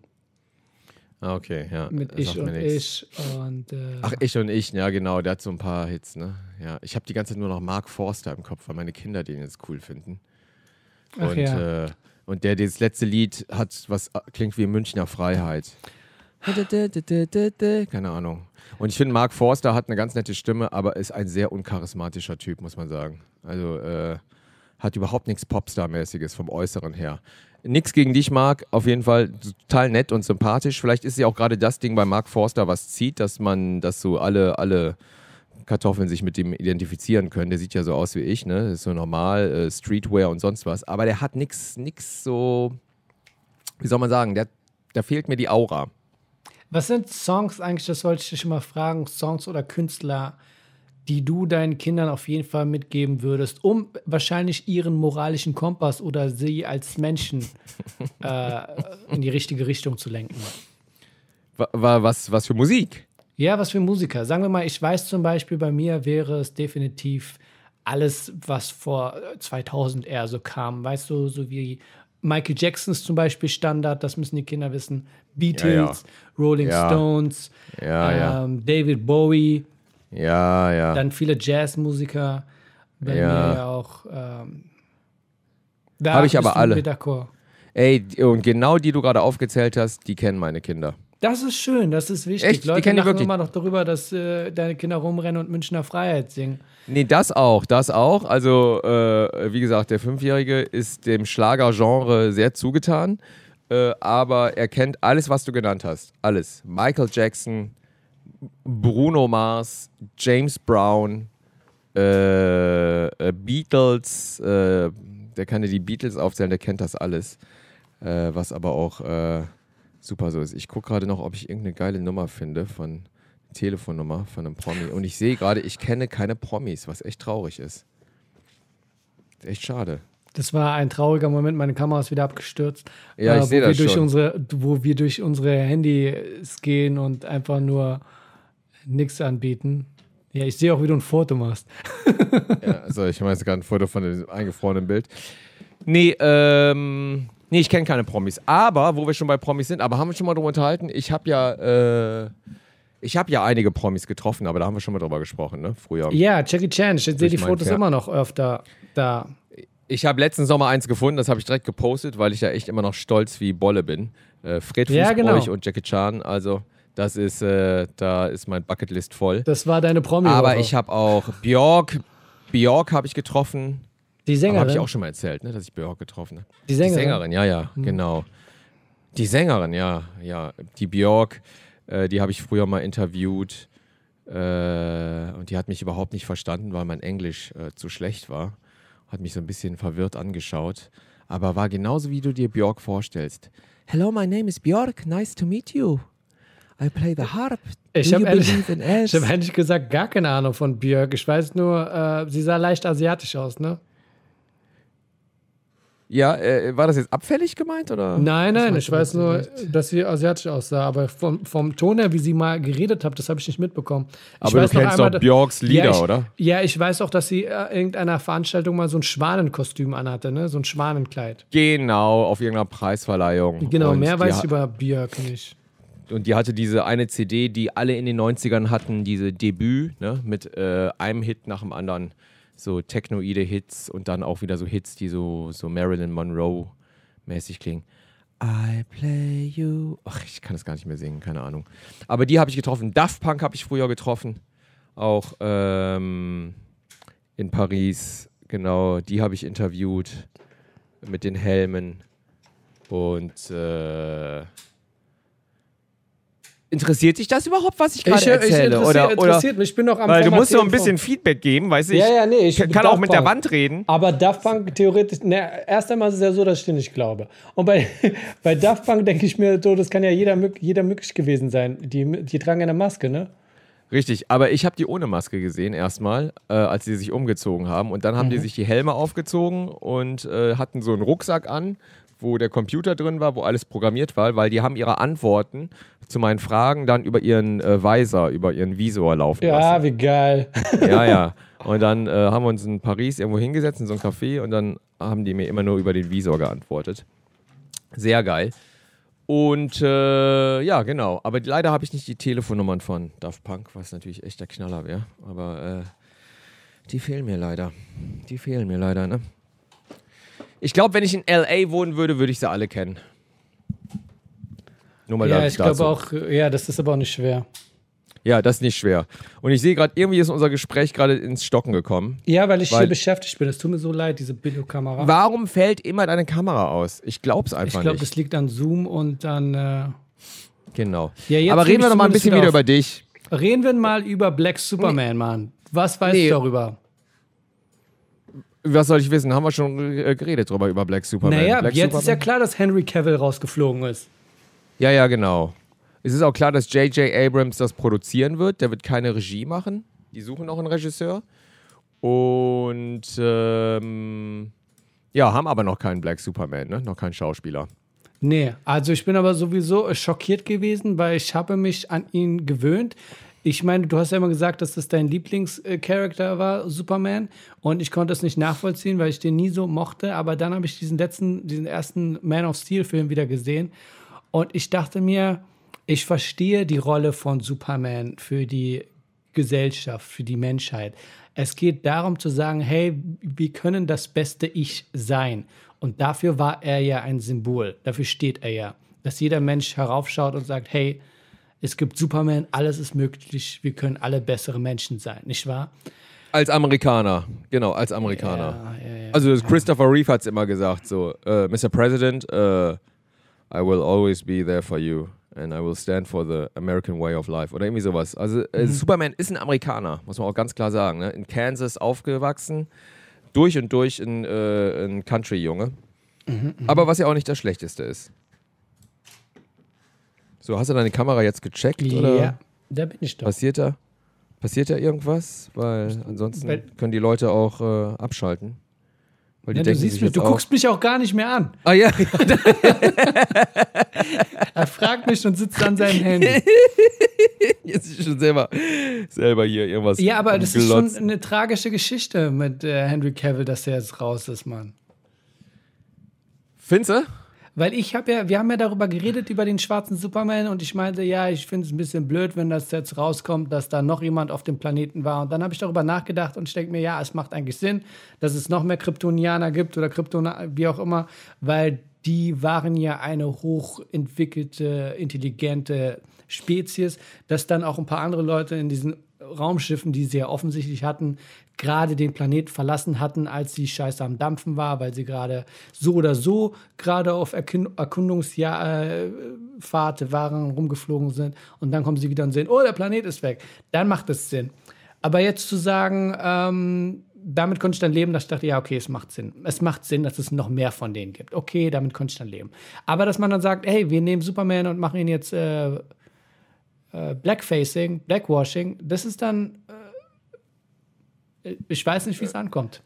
Speaker 1: Ah, okay, ja.
Speaker 2: Mit Ich und
Speaker 1: nix.
Speaker 2: Ich. Und, äh,
Speaker 1: Ach, ich und ich, ja, genau, der hat so ein paar Hits, ne? Ja, ich habe die ganze Zeit nur noch Mark Forster im Kopf, weil meine Kinder den jetzt cool finden.
Speaker 2: Ach
Speaker 1: und,
Speaker 2: ja.
Speaker 1: äh, und der, das letzte Lied hat, was äh, klingt wie Münchner Freiheit. Keine Ahnung. Und ich finde, Mark Forster hat eine ganz nette Stimme, aber ist ein sehr uncharismatischer Typ, muss man sagen. Also äh, hat überhaupt nichts Popstar-mäßiges vom Äußeren her. Nix gegen dich, Mark. Auf jeden Fall total nett und sympathisch. Vielleicht ist ja auch gerade das Ding bei Mark Forster, was zieht, dass man, dass so alle, alle Kartoffeln sich mit dem identifizieren können. Der sieht ja so aus wie ich, ne? Ist so normal, äh, Streetwear und sonst was. Aber der hat nix, nix so, wie soll man sagen, der, da fehlt mir die Aura.
Speaker 2: Was sind Songs eigentlich, das wollte ich dich immer fragen, Songs oder Künstler, die du deinen Kindern auf jeden Fall mitgeben würdest, um wahrscheinlich ihren moralischen Kompass oder sie als Menschen <laughs> äh, in die richtige Richtung zu lenken?
Speaker 1: Wa- wa- Was, was für Musik?
Speaker 2: Ja, was für Musiker. Sagen wir mal, ich weiß zum Beispiel, bei mir wäre es definitiv alles, was vor äh, 2000 eher so kam. Weißt du, so wie Michael Jacksons zum Beispiel Standard, das müssen die Kinder wissen. Beatles, Rolling
Speaker 1: Ja.
Speaker 2: Stones,
Speaker 1: Ja, ja.
Speaker 2: ähm, David Bowie,
Speaker 1: Ja, ja.
Speaker 2: dann viele Jazzmusiker. Bei
Speaker 1: Ja.
Speaker 2: mir ja auch. Ähm, da
Speaker 1: Hab ich aber alle. Ey, die- und genau die du gerade aufgezählt hast, die kennen meine Kinder.
Speaker 2: Das ist schön, das ist wichtig.
Speaker 1: Echt? Die
Speaker 2: Leute
Speaker 1: die
Speaker 2: lachen
Speaker 1: wirklich?
Speaker 2: immer noch darüber, dass äh, deine Kinder rumrennen und Münchner Freiheit singen.
Speaker 1: Nee, das auch, das auch. Also, äh, wie gesagt, der Fünfjährige ist dem Schlagergenre sehr zugetan, äh, aber er kennt alles, was du genannt hast. Alles. Michael Jackson, Bruno Mars, James Brown, äh, äh, Beatles, äh, der kann dir die Beatles aufzählen, der kennt das alles. Äh, was aber auch äh, super so ist. Ich gucke gerade noch, ob ich irgendeine geile Nummer finde von Telefonnummer von einem Promi. Und ich sehe gerade, ich kenne keine Promis, was echt traurig ist. Echt schade.
Speaker 2: Das war ein trauriger Moment. Meine Kamera ist wieder abgestürzt.
Speaker 1: Ja, ich
Speaker 2: wo
Speaker 1: sehe das schon.
Speaker 2: Unsere, wo wir durch unsere Handys gehen und einfach nur nichts anbieten. Ja, ich sehe auch, wie du ein Foto machst. <laughs>
Speaker 1: Ja, also ich mache jetzt gerade ein Foto von dem eingefrorenen Bild. Nee, ähm, nee, ich kenne keine Promis. Aber, wo wir schon bei Promis sind, aber haben wir schon mal drüber unterhalten? Ich habe ja, äh, ich habe ja einige Promis getroffen, aber da haben wir schon mal drüber gesprochen, ne? Früher.
Speaker 2: Ja, Jackie Chan. Ich sehe die Fotos immer noch öfter da.
Speaker 1: Ich habe letzten Sommer eins gefunden, das habe ich direkt gepostet, weil ich ja echt immer noch stolz wie Bolle bin. Äh, Fred
Speaker 2: Ja,
Speaker 1: Fußbräuch
Speaker 2: genau.
Speaker 1: und Jackie Chan, also das ist, äh, da ist mein Bucketlist voll.
Speaker 2: Das war deine promi
Speaker 1: Aber ich habe auch Björk, Björk habe ich getroffen.
Speaker 2: Die
Speaker 1: Habe
Speaker 2: Sängerin.
Speaker 1: ich auch schon mal erzählt, ne, dass ich Björk getroffen habe.
Speaker 2: die Sängerin.
Speaker 1: Die Sängerin, ja, ja, genau. Die Sängerin, ja, ja. Die Björk, äh, die habe ich früher mal interviewt. Äh, und die hat mich überhaupt nicht verstanden, weil mein Englisch äh, zu schlecht war. Hat mich so ein bisschen verwirrt angeschaut. Aber war genauso, wie du dir Björk vorstellst. Hello, my name is Björk. Nice to meet you. I play the harp.
Speaker 2: Ich habe ehrlich, <laughs> ich hab ehrlich gesagt gar keine Ahnung von Björk. Ich weiß nur, äh, sie sah leicht asiatisch aus, ne?
Speaker 1: Ja, äh, war das jetzt abfällig gemeint oder?
Speaker 2: Nein, nein, ich weiß nur,
Speaker 1: leicht?
Speaker 2: dass sie asiatisch aussah, aber vom, vom Ton her, wie sie mal geredet hat, das habe ich nicht mitbekommen. Ich
Speaker 1: Aber du kennst
Speaker 2: einmal,
Speaker 1: doch Björks Lieder,
Speaker 2: ja, ich,
Speaker 1: oder?
Speaker 2: Ja, ich weiß auch, dass sie äh, irgendeiner Veranstaltung mal so ein Schwanenkostüm anhatte, ne? So ein Schwanenkleid.
Speaker 1: Genau, auf irgendeiner Preisverleihung.
Speaker 2: Genau,
Speaker 1: Und
Speaker 2: mehr weiß ich über Björk nicht.
Speaker 1: Und die hatte diese eine CD, die alle in den 90ern hatten, diese Debüt, ne, mit äh, einem Hit nach dem anderen. So technoide Hits und dann auch wieder so Hits, die so, so Marilyn Monroe-mäßig klingen. I play you. Ach, ich kann das gar nicht mehr singen, keine Ahnung. Aber die habe ich getroffen. Daft Punk habe ich früher getroffen. Auch ähm, in Paris. Genau, die habe ich interviewt mit den Helmen. Und äh, interessiert dich das überhaupt, was ich gerade
Speaker 2: äh, ich
Speaker 1: erzähle?
Speaker 2: interessiert,
Speaker 1: oder, oder,
Speaker 2: mich. Ich bin noch am
Speaker 1: weil du musst so ein bisschen Feedback geben, weißt du?
Speaker 2: Ja,
Speaker 1: Ich
Speaker 2: ja, nee, ich
Speaker 1: kann auch mit der
Speaker 2: Punk.
Speaker 1: Wand reden.
Speaker 2: Aber Daft Punk theoretisch, ne, erst einmal ist es ja so, dass ich dir nicht glaube. Und bei, <laughs> bei Daft Punk denke ich mir so, das kann ja jeder, jeder möglich gewesen sein. Die, die tragen ja eine Maske, ne?
Speaker 1: Richtig, aber ich habe die ohne Maske gesehen erstmal, äh, als sie sich umgezogen haben. Und dann haben
Speaker 2: Mhm.
Speaker 1: die sich die Helme aufgezogen und äh, hatten so einen Rucksack an, wo der Computer drin war, wo alles programmiert war, weil die haben ihre Antworten zu meinen Fragen dann über ihren äh, Visor, über ihren Visor laufen
Speaker 2: Ja,
Speaker 1: lassen.
Speaker 2: wie geil.
Speaker 1: Ja, ja. <laughs> Und dann äh, haben wir uns in Paris irgendwo hingesetzt, in so ein Café, und dann haben die mir immer nur über den Visor geantwortet. Sehr geil. Und äh, ja, genau. Aber leider habe ich nicht die Telefonnummern von Daft Punk, was natürlich echt der Knaller wäre. Aber äh, die fehlen mir leider. Die fehlen mir leider, ne? Ich glaube, wenn ich in L.A. wohnen würde, würde ich sie alle kennen. Nur mal
Speaker 2: Ja, ich glaube auch, ja, das ist aber auch nicht schwer.
Speaker 1: Ja, das ist nicht schwer. Und ich sehe gerade, irgendwie ist unser Gespräch gerade ins Stocken gekommen.
Speaker 2: Ja, weil ich
Speaker 1: Weil-
Speaker 2: hier beschäftigt bin. Es tut mir so leid, diese Billo-Kamera.
Speaker 1: Warum fällt immer deine Kamera aus? Ich glaub's
Speaker 2: Ich
Speaker 1: einfach
Speaker 2: glaube,
Speaker 1: nicht.
Speaker 2: das liegt an Zoom und dann. Äh,
Speaker 1: Genau.
Speaker 2: Ja,
Speaker 1: Aber reden wir
Speaker 2: ich
Speaker 1: noch mal ein bisschen
Speaker 2: wieder auf.
Speaker 1: über dich.
Speaker 2: reden wir mal über Black Superman, Mann. Was weißt
Speaker 1: Nee.
Speaker 2: du darüber?
Speaker 1: Was soll ich wissen? Haben wir schon äh, geredet drüber über Black Superman?
Speaker 2: naja,
Speaker 1: Black
Speaker 2: jetzt ist ja
Speaker 1: Superman?
Speaker 2: klar, dass Henry Cavill rausgeflogen ist.
Speaker 1: Ja, ja, genau. Es ist auch klar, dass J.J. Abrams das produzieren wird. Der wird keine Regie machen. Die suchen noch einen Regisseur. Und ähm, ja, haben aber noch keinen Black Superman, ne? noch keinen Schauspieler.
Speaker 2: Nee, also ich bin aber sowieso schockiert gewesen, weil ich habe mich an ihn gewöhnt. Ich meine, du hast ja immer gesagt, dass das dein Lieblingscharakter war, Superman. Und ich konnte es nicht nachvollziehen, weil ich den nie so mochte. Aber dann habe ich diesen letzten, diesen ersten Man of Steel-Film wieder gesehen. Und ich dachte mir, ich verstehe die Rolle von Superman für die Gesellschaft, für die Menschheit. Es geht darum zu sagen, hey, wir können das beste Ich sein. Und dafür war er ja ein Symbol. Dafür steht er ja. Dass jeder Mensch heraufschaut und sagt, hey, es gibt Superman, alles ist möglich, wir können alle bessere Menschen sein, nicht wahr?
Speaker 1: Als Amerikaner, genau, als Amerikaner.
Speaker 2: Ja, ja, ja.
Speaker 1: Also Christopher Reeve hat es immer gesagt, so, äh, Mr. President, äh, I will always be there for you and I will stand for the American way of life oder irgendwie sowas. Also äh,
Speaker 2: Mhm.
Speaker 1: Superman ist ein Amerikaner, muss man auch ganz klar sagen. Ne? In Kansas aufgewachsen, durch und durch ein, äh, ein Country-Junge.
Speaker 2: Mhm,
Speaker 1: Aber was ja auch nicht das Schlechteste ist. So, hast du deine Kamera jetzt gecheckt oder
Speaker 2: Ja, da bin ich doch.
Speaker 1: passiert da? Passiert da irgendwas? Weil ansonsten
Speaker 2: Weil-
Speaker 1: können die Leute auch äh, abschalten. Weil die
Speaker 2: Ja, du siehst mich, du
Speaker 1: auch,
Speaker 2: guckst mich auch gar nicht mehr an.
Speaker 1: Ah ja, <laughs>
Speaker 2: Er fragt mich und sitzt an seinem Handy. <laughs>
Speaker 1: jetzt ist schon selber, selber hier irgendwas.
Speaker 2: Ja, aber das ist schon eine tragische Geschichte mit äh, Henry Cavill, dass er jetzt raus ist, Mann.
Speaker 1: Findest du?
Speaker 2: Weil ich habe ja, wir haben ja darüber geredet, über den schwarzen Superman und ich meinte, ja, ich finde es ein bisschen blöd, wenn das jetzt rauskommt, dass da noch jemand auf dem Planeten war. Und dann habe ich darüber nachgedacht und ich denke mir, ja, es macht eigentlich Sinn, dass es noch mehr Kryptonianer gibt oder Kryptonianer, wie auch immer, weil die waren ja eine hochentwickelte, intelligente Spezies, dass dann auch ein paar andere Leute in diesen Raumschiffen, die sie ja offensichtlich hatten, gerade den Planet verlassen hatten, als die Scheiße am Dampfen war, weil sie gerade so oder so gerade auf Erkundungsfahrt waren, rumgeflogen sind und dann kommen sie wieder und sehen, oh, der Planet ist weg. Dann macht es Sinn. Aber jetzt zu sagen, ähm, damit konnte ich dann leben, dass ich dachte, ja, okay, es macht Sinn. Es macht Sinn, dass es noch mehr von denen gibt. Okay, damit konnte ich dann leben. Aber dass man dann sagt, hey, wir nehmen Superman und machen ihn jetzt äh, äh, Blackfacing, Blackwashing, das ist dann, äh, ich weiß nicht, wie es ankommt.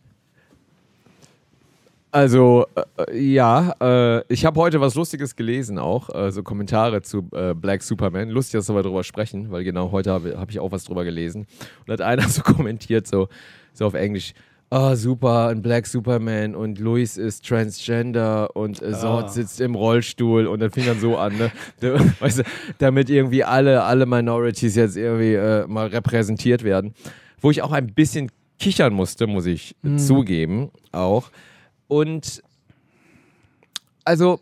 Speaker 1: Also, äh, ja, äh, ich habe heute was Lustiges gelesen auch, äh, so Kommentare zu äh, Black Superman. Lustig, dass wir darüber sprechen, weil genau heute habe hab ich auch was drüber gelesen. Und hat einer <laughs> so kommentiert, so, so auf Englisch, ah, super, ein Black Superman und Louis ist Transgender und äh, Zod sitzt im Rollstuhl und dann fing dann so an, ne? <laughs> Weißt du, damit irgendwie alle, alle Minorities jetzt irgendwie äh, mal repräsentiert werden. Wo ich auch ein bisschen kichern musste, muss ich zugeben, auch. Und also,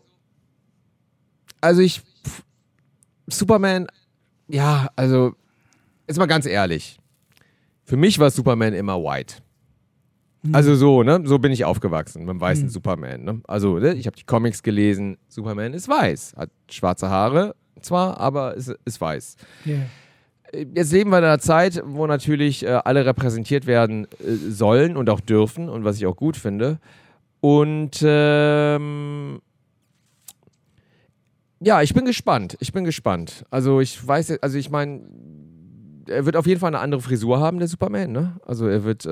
Speaker 1: also ich, pf, Superman, ja, also, jetzt mal ganz ehrlich. Für mich war Superman immer white. Also so, ne? So bin ich aufgewachsen mit dem weißen Superman. Ne? Also, ne? ich habe die Comics gelesen. Superman ist weiß. Hat schwarze Haare zwar, aber ist, ist weiß. Jetzt leben wir in einer Zeit, wo natürlich äh, alle repräsentiert werden äh, sollen und auch dürfen und was ich auch gut finde. Und ähm, ja, ich bin gespannt. Ich bin gespannt. Also ich weiß, also ich meine, er wird auf jeden Fall eine andere Frisur haben, der Superman, ne? Also er wird, äh,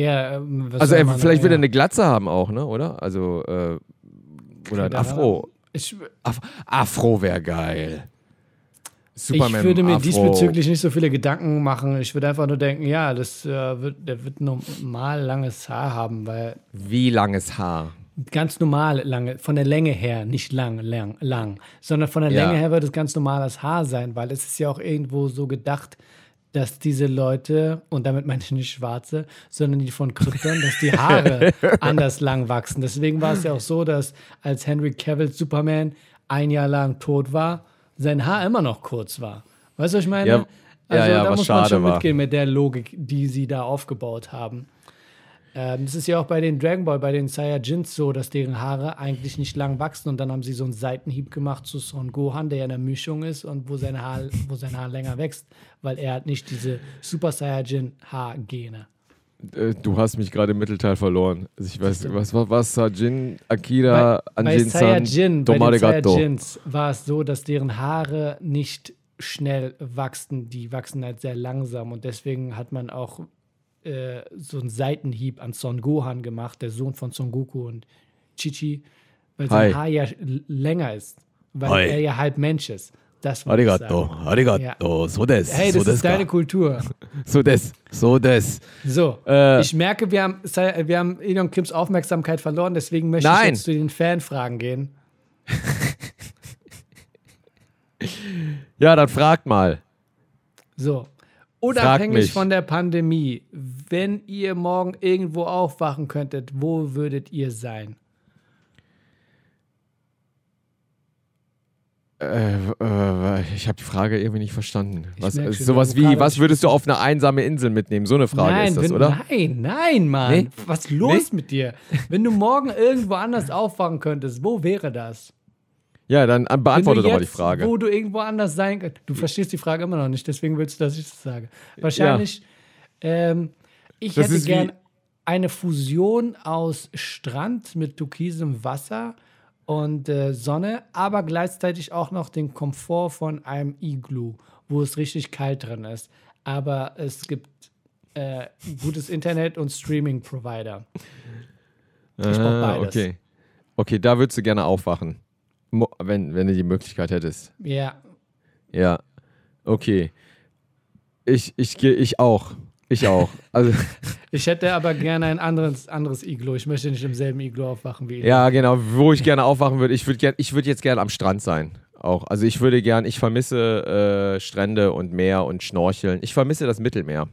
Speaker 2: Ja, ähm, was
Speaker 1: also er, vielleicht wird er
Speaker 2: ja.
Speaker 1: eine Glatze haben auch, ne? Oder? Also äh, oder ein Afro.
Speaker 2: Ich,
Speaker 1: Af Afro wäre geil.
Speaker 2: Ich
Speaker 1: Superman
Speaker 2: würde mir
Speaker 1: Afro.
Speaker 2: diesbezüglich nicht so viele Gedanken machen. Ich würde einfach nur denken, ja, das äh, wird, der wird normal langes Haar haben, weil
Speaker 1: Wie langes Haar?
Speaker 2: ganz normal lange, von der Länge her, nicht lang, lang, lang, sondern von der
Speaker 1: Ja.
Speaker 2: Länge her wird es ganz normales Haar sein, weil es ist ja auch irgendwo so gedacht, dass diese Leute, und damit meine ich nicht Schwarze, sondern die von Krypton, dass die Haare <laughs> anders lang wachsen. Deswegen war es ja auch so, dass als Henry Cavill Superman ein Jahr lang tot war, sein Haar immer noch kurz war. Weißt du, was ich meine?
Speaker 1: Ja. Ja,
Speaker 2: Also
Speaker 1: ja,
Speaker 2: da
Speaker 1: was
Speaker 2: muss man schon
Speaker 1: war.
Speaker 2: mitgehen mit der Logik, die sie da aufgebaut haben. Ähm, das ist ja auch bei den Dragon Ball, bei den Saiyajins so, dass deren Haare eigentlich nicht lang wachsen und dann haben sie so einen Seitenhieb gemacht zu Son Gohan, der ja in der Mischung ist und wo sein Haar, wo sein Haar länger wächst, weil er hat nicht diese Super Saiyajin Haargene.
Speaker 1: Äh, Du hast mich gerade im Mittelteil verloren. Also ich weiß, was war was? Sajin, Akira,
Speaker 2: bei
Speaker 1: Anjin-san,
Speaker 2: Saiyajin, bei den
Speaker 1: Tomare.
Speaker 2: Saiyajins war es so, dass deren Haare nicht schnell wachsen, die wachsen halt sehr langsam und deswegen hat man auch äh, so einen Seitenhieb an Son Gohan gemacht, der Sohn von Son Goku und Chichi, weil sein
Speaker 1: Hi.
Speaker 2: Haar ja länger ist, weil
Speaker 1: Hi.
Speaker 2: er ja halb Mensch ist. Das ich
Speaker 1: Arigato, arigato, so des,
Speaker 2: Hey,
Speaker 1: so
Speaker 2: das ist
Speaker 1: des
Speaker 2: deine. Kultur. <laughs>
Speaker 1: So des, so des.
Speaker 2: So,
Speaker 1: Äh.
Speaker 2: ich merke, wir haben, wir haben Ilion Kims Aufmerksamkeit verloren, deswegen möchte ich
Speaker 1: Nein.
Speaker 2: jetzt zu den Fanfragen gehen. <laughs>
Speaker 1: Ja, dann fragt mal.
Speaker 2: So. Unabhängig von der Pandemie, wenn ihr morgen irgendwo aufwachen könntet, wo würdet ihr sein?
Speaker 1: Äh, äh, ich habe die Frage irgendwie nicht verstanden. Was,
Speaker 2: schon,
Speaker 1: sowas wie, was würdest du auf eine einsame Insel mitnehmen? So eine Frage
Speaker 2: nein,
Speaker 1: ist das,
Speaker 2: wenn,
Speaker 1: oder?
Speaker 2: nein, nein, Mann.
Speaker 1: Nee?
Speaker 2: Was ist los mit dir? Wenn du morgen irgendwo anders aufwachen könntest, wo wäre das?
Speaker 1: Ja, dann beantworte doch mal die Frage.
Speaker 2: Wo du irgendwo anders sein könntest. Du verstehst die Frage immer noch nicht, deswegen willst du, dass ich das sage. Wahrscheinlich, ähm, ich
Speaker 1: Das
Speaker 2: hätte gern eine Fusion aus Strand mit türkisem Wasser und äh, Sonne, aber gleichzeitig auch noch den Komfort von einem Iglu, wo es richtig kalt drin ist. Aber es gibt äh, gutes Internet und Streaming-Provider. Ich
Speaker 1: Ah,
Speaker 2: beides.
Speaker 1: okay. Okay, da würdest du gerne aufwachen. Wenn, wenn du die Möglichkeit hättest.
Speaker 2: Ja,
Speaker 1: Ja. Okay. Ich, ich, ich auch. Ich auch. Also, <laughs>
Speaker 2: ich hätte aber gerne ein anderes, anderes Iglu. Ich möchte nicht im selben Iglu aufwachen wie ihr.
Speaker 1: ja, genau. Wo ich gerne aufwachen würde, ich würde gern, ich würd jetzt gerne am Strand sein. Auch. Also ich würde gern, ich vermisse äh, Strände und Meer und Schnorcheln. Ich vermisse das Mittelmeer.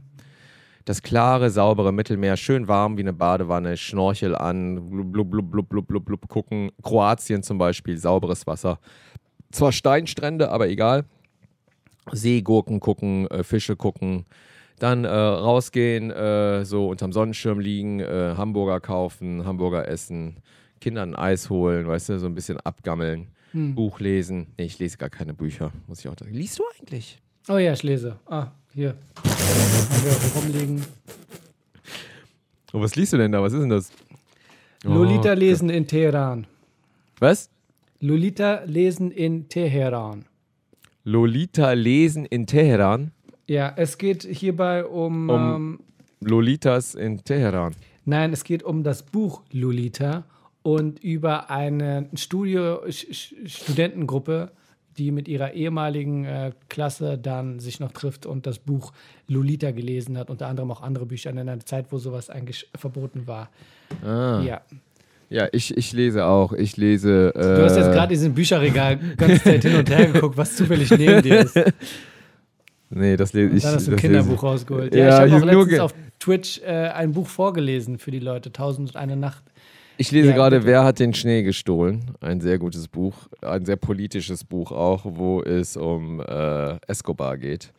Speaker 1: Das klare, saubere Mittelmeer, schön warm wie eine Badewanne, Schnorchel an, blub, blub, blub, blub, blub, blub, blub, gucken. Kroatien zum Beispiel, sauberes Wasser. Zwar Steinstrände, aber egal. Seegurken gucken, äh, Fische gucken. Dann äh, rausgehen, äh, so unterm Sonnenschirm liegen, äh, Hamburger kaufen, Hamburger essen, Kindern ein Eis holen, weißt du, so ein bisschen abgammeln, Buch lesen. Nee, ich lese gar keine Bücher, muss ich auch sagen. Liest du eigentlich?
Speaker 2: Oh ja, ich lese. Ah, hier. Haben wir auch rumliegen.
Speaker 1: Oh, was liest du denn da? Was ist denn das?
Speaker 2: Lolita
Speaker 1: Oh,
Speaker 2: lesen in Teheran.
Speaker 1: Was?
Speaker 2: Lolita lesen in Teheran.
Speaker 1: Lolita lesen in Teheran.
Speaker 2: Ja, es geht hierbei um.
Speaker 1: Um-
Speaker 2: ähm,
Speaker 1: Lolitas in Teheran.
Speaker 2: nein, es geht um das Buch Lolita und über eine Studio Studentengruppe, die mit ihrer ehemaligen äh, Klasse dann sich noch trifft und das Buch Lolita gelesen hat, unter anderem auch andere Bücher in einer Zeit, wo sowas eigentlich verboten war.
Speaker 1: Ah.
Speaker 2: Ja.
Speaker 1: Ja, ich, ich lese auch. Ich lese. Äh,
Speaker 2: Du hast jetzt gerade diesen Bücherregal ganz Zeit hin und her geguckt, was zufällig neben dir ist. <laughs>
Speaker 1: Nee, das lese ich.
Speaker 2: Dann hast du ein Kinderbuch
Speaker 1: lese-
Speaker 2: rausgeholt.
Speaker 1: Ja,
Speaker 2: Ja, ich habe auch letztens auf Twitch äh, ein Buch vorgelesen für die Leute, Tausend und eine Nacht.
Speaker 1: Ich lese
Speaker 2: Ja,
Speaker 1: gerade
Speaker 2: bitte.
Speaker 1: Wer hat den Schnee gestohlen? Ein sehr gutes Buch, ein sehr politisches Buch auch, wo es um äh, Escobar geht.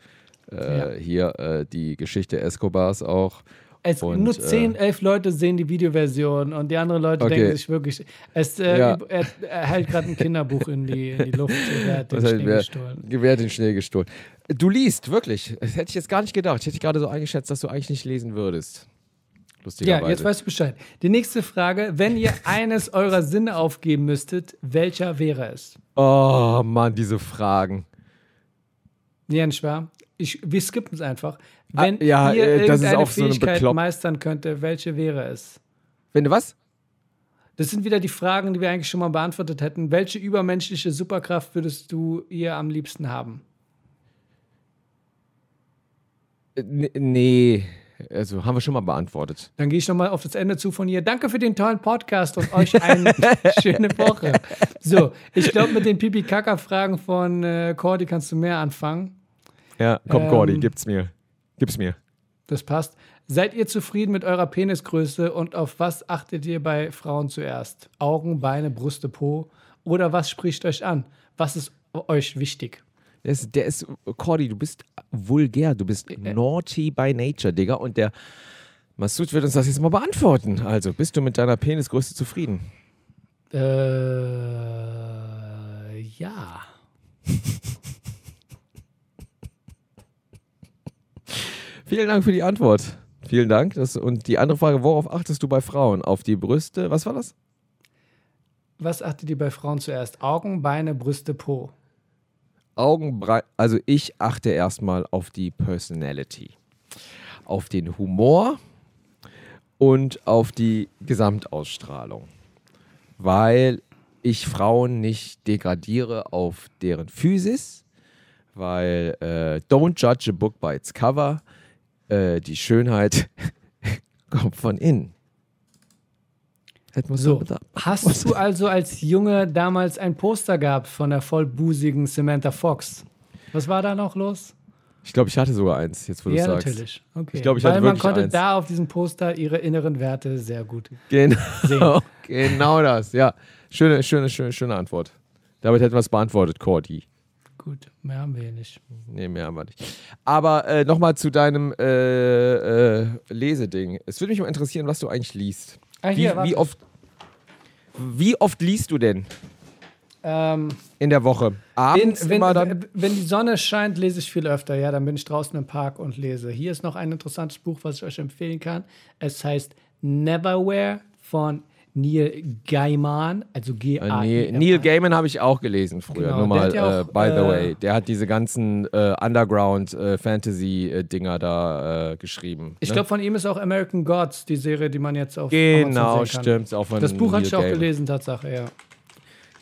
Speaker 1: Äh,
Speaker 2: Ja.
Speaker 1: Hier äh, die Geschichte Escobars auch.
Speaker 2: Es,
Speaker 1: Und,
Speaker 2: nur
Speaker 1: äh,
Speaker 2: 10, 11 Leute sehen die Videoversion und die anderen Leute
Speaker 1: Okay.
Speaker 2: denken sich wirklich, es, äh,
Speaker 1: Ja.
Speaker 2: er, er hält gerade ein Kinderbuch in die, in die Luft. <laughs> Wer hat den
Speaker 1: heißt,
Speaker 2: Schnee
Speaker 1: wer,
Speaker 2: gestohlen?
Speaker 1: wer hat den Schnee gestohlen? Du liest, wirklich. Das hätte ich jetzt gar nicht gedacht. Ich hätte gerade so eingeschätzt, dass du eigentlich nicht lesen würdest.
Speaker 2: Ja,
Speaker 1: Lustigerweise.
Speaker 2: jetzt weißt du Bescheid. Die nächste Frage, wenn ihr <laughs> eines eurer Sinne aufgeben müsstet, welcher wäre es?
Speaker 1: oh Mann, diese Fragen.
Speaker 2: Ja, nicht wahr? Ich, wir skippen es einfach. Wenn
Speaker 1: Ah, ja,
Speaker 2: ihr
Speaker 1: äh, das ist
Speaker 2: irgendeine
Speaker 1: auch so eine
Speaker 2: Fähigkeit
Speaker 1: beklopp-
Speaker 2: meistern könnte, welche wäre es?
Speaker 1: Wenn du was?
Speaker 2: Das sind wieder die Fragen, die wir eigentlich schon mal beantwortet hätten. Welche übermenschliche Superkraft würdest du ihr am liebsten haben?
Speaker 1: Äh, n- Nee, also haben wir schon mal beantwortet.
Speaker 2: Dann gehe ich nochmal auf das Ende zu von hier. Danke für den tollen Podcast und euch eine <laughs> schöne Woche. So, ich glaube, mit den Pipi-Kaka-Fragen von äh, Cordy kannst du mehr anfangen.
Speaker 1: Ja, komm,
Speaker 2: Ähm,
Speaker 1: Cordy, gib's mir. Gib's mir.
Speaker 2: Das passt. Seid ihr zufrieden mit eurer Penisgröße und auf was achtet ihr bei Frauen zuerst? Augen, Beine, Brüste, Po? Oder was spricht euch an? Was ist euch wichtig?
Speaker 1: Der ist, der ist, Cordy, du bist vulgär, du bist naughty by nature, Digga. Und der Massoud wird uns das jetzt mal beantworten. Also, bist du mit deiner Penisgröße zufrieden?
Speaker 2: Äh, ja. <laughs>
Speaker 1: Vielen Dank für die Antwort. Vielen Dank. Das, und die andere Frage, worauf achtest du bei Frauen? Auf die Brüste? Was war das?
Speaker 2: Was achtet ihr bei Frauen zuerst? Augen, Beine, Brüste, Po.
Speaker 1: Augenbrei also ich achte erstmal auf die Personality, auf den Humor und auf die Gesamtausstrahlung, weil ich Frauen nicht degradiere auf deren Physis, weil äh, don't judge a book by its cover, äh, die Schönheit <laughs> kommt von innen.
Speaker 2: So, hast du also als Junge damals ein Poster gehabt von der vollbusigen Samantha Fox? Was war da noch los?
Speaker 1: Ich glaube, ich hatte sogar eins, jetzt wo du
Speaker 2: ja,
Speaker 1: sagst.
Speaker 2: natürlich. Okay.
Speaker 1: Ich glaube, ich
Speaker 2: Weil
Speaker 1: hatte
Speaker 2: man
Speaker 1: wirklich
Speaker 2: konnte
Speaker 1: eins.
Speaker 2: da auf diesem Poster ihre inneren Werte sehr gut
Speaker 1: Genau,
Speaker 2: sehen. <laughs>
Speaker 1: genau das, ja. Schöne, schöne, schöne, schöne Antwort. Damit hätten wir es beantwortet, Cordy.
Speaker 2: Gut, mehr haben wir hier nicht.
Speaker 1: Nee, mehr haben wir nicht. Aber äh, nochmal zu deinem äh, äh, Leseding. Es würde mich mal interessieren, was du eigentlich liest.
Speaker 2: Ah,
Speaker 1: Wie,
Speaker 2: hier, warte.
Speaker 1: wie, oft, wie oft liest du denn
Speaker 2: Ähm,
Speaker 1: in der Woche?
Speaker 2: wenn,
Speaker 1: Abends
Speaker 2: wenn,
Speaker 1: immer dann?
Speaker 2: wenn die Sonne scheint, lese ich viel öfter. Ja, dann bin ich draußen im Park und lese. Hier ist noch ein interessantes Buch, was ich euch empfehlen kann. Es heißt Neverwhere von Neil Gaiman, also g
Speaker 1: Äh,
Speaker 2: a
Speaker 1: Neil, Neil Gaiman habe ich auch gelesen früher.
Speaker 2: Genau,
Speaker 1: Nur mal,
Speaker 2: ja
Speaker 1: äh,
Speaker 2: auch,
Speaker 1: by the
Speaker 2: äh,
Speaker 1: way. Der hat diese ganzen äh, Underground-Fantasy-Dinger da äh, geschrieben.
Speaker 2: Ich
Speaker 1: ne?
Speaker 2: glaube, von ihm ist auch American Gods, die Serie, die man jetzt auf
Speaker 1: Genau,
Speaker 2: Amazon sehen kann.
Speaker 1: stimmt. Auch von
Speaker 2: Das Buch
Speaker 1: Neil
Speaker 2: hatte ich auch
Speaker 1: Gaiman.
Speaker 2: gelesen, Tatsache, ja.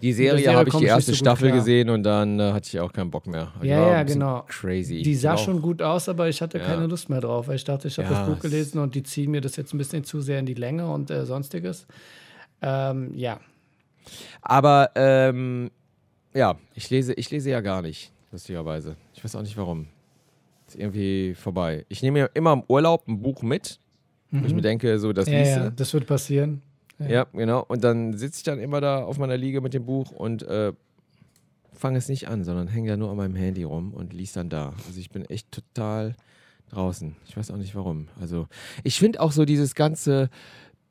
Speaker 1: Die Serie,
Speaker 2: Serie
Speaker 1: habe ich die erste
Speaker 2: so
Speaker 1: Staffel
Speaker 2: klar.
Speaker 1: gesehen und dann äh, hatte ich auch keinen Bock mehr.
Speaker 2: Ja, ja, genau.
Speaker 1: Crazy.
Speaker 2: Die sah
Speaker 1: Auch-
Speaker 2: schon gut aus, aber ich hatte
Speaker 1: Ja.
Speaker 2: keine Lust mehr drauf, weil ich dachte, ich habe
Speaker 1: Ja,
Speaker 2: das Buch
Speaker 1: es-
Speaker 2: gelesen und die ziehen mir das jetzt ein bisschen zu sehr in die Länge und äh, sonstiges. Ähm, ja.
Speaker 1: Aber ähm, ja, ich lese, ich lese ja gar nicht, lustigerweise. Ich weiß auch nicht warum. Ist irgendwie vorbei. Ich nehme mir immer im Urlaub ein Buch mit, wo ich mir denke, so, das
Speaker 2: Mhm. Ja,
Speaker 1: liest
Speaker 2: ja, das wird passieren.
Speaker 1: Ja, genau. Und dann sitze ich dann immer da auf meiner Liege mit dem Buch und äh, fange es nicht an, sondern hänge da nur an meinem Handy rum und lies dann da. Also ich bin echt total draußen. Ich weiß auch nicht warum. Also ich finde auch so dieses ganze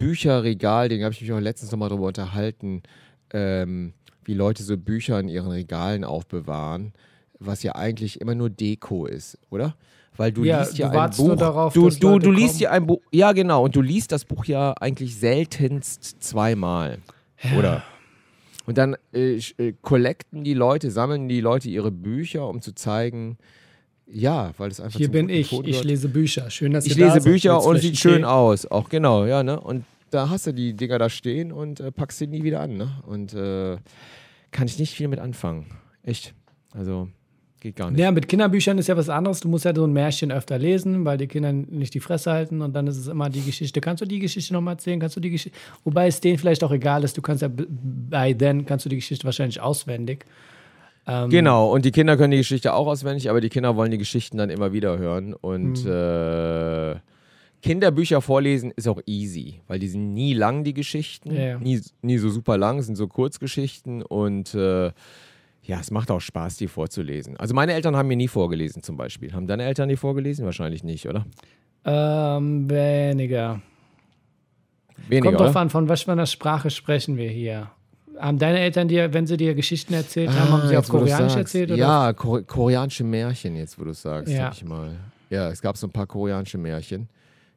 Speaker 1: Bücherregal, den habe ich mich auch letztens nochmal drüber unterhalten, ähm, wie Leute so Bücher in ihren Regalen aufbewahren, was ja eigentlich immer nur Deko ist, oder? Weil du
Speaker 2: Ja,
Speaker 1: liest ja
Speaker 2: du
Speaker 1: ein Buch.
Speaker 2: darauf,
Speaker 1: du, du, du liest ja ein Buch. Ja, genau. Und du liest das Buch ja eigentlich seltenst zweimal. Oder? Und dann äh, äh, collecten die Leute, sammeln die Leute ihre Bücher, um zu zeigen, ja, weil es einfach
Speaker 2: Hier bin ich, ich lese Bücher. Schön, dass
Speaker 1: Ich
Speaker 2: ihr da
Speaker 1: lese
Speaker 2: seid.
Speaker 1: Bücher und sieht schön aus. Auch genau, ja, ne? Und da hast du die Dinger da stehen und äh, packst sie nie wieder an, ne? Und äh, kann ich nicht viel mit anfangen. Echt. Also, geht gar nicht.
Speaker 2: Ja, mit Kinderbüchern ist ja was anderes. Du musst ja so ein Märchen öfter lesen, weil die Kinder nicht die Fresse halten und dann ist es immer die Geschichte. Kannst du die Geschichte nochmal erzählen? Kannst du die Geschichte. Wobei es denen vielleicht auch egal ist. Du kannst ja bei then kannst du die Geschichte wahrscheinlich auswendig. Ähm,
Speaker 1: Genau, und die Kinder können die Geschichte auch auswendig, aber die Kinder wollen die Geschichten dann immer wieder hören. Und
Speaker 2: Mhm.
Speaker 1: äh, Kinderbücher vorlesen ist auch easy, weil die sind nie lang, die Geschichten.
Speaker 2: Ja, ja.
Speaker 1: Nie, nie so super lang, sind so Kurzgeschichten und äh, ja, es macht auch Spaß, die vorzulesen. Also meine Eltern haben mir nie vorgelesen zum Beispiel. Haben deine Eltern die vorgelesen? Wahrscheinlich nicht, oder?
Speaker 2: Ähm, weniger.
Speaker 1: Weniger,
Speaker 2: Kommt drauf an, von was für einer Sprache sprechen wir hier. Haben deine Eltern dir, wenn sie dir Geschichten erzählt haben, haben sie auf
Speaker 1: Ah,
Speaker 2: Koreanisch erzählt? Oder
Speaker 1: Ja, Kore koreanische Märchen, jetzt wo du es sagst,
Speaker 2: Ja.
Speaker 1: sag ich mal. Ja, es gab so ein paar koreanische Märchen,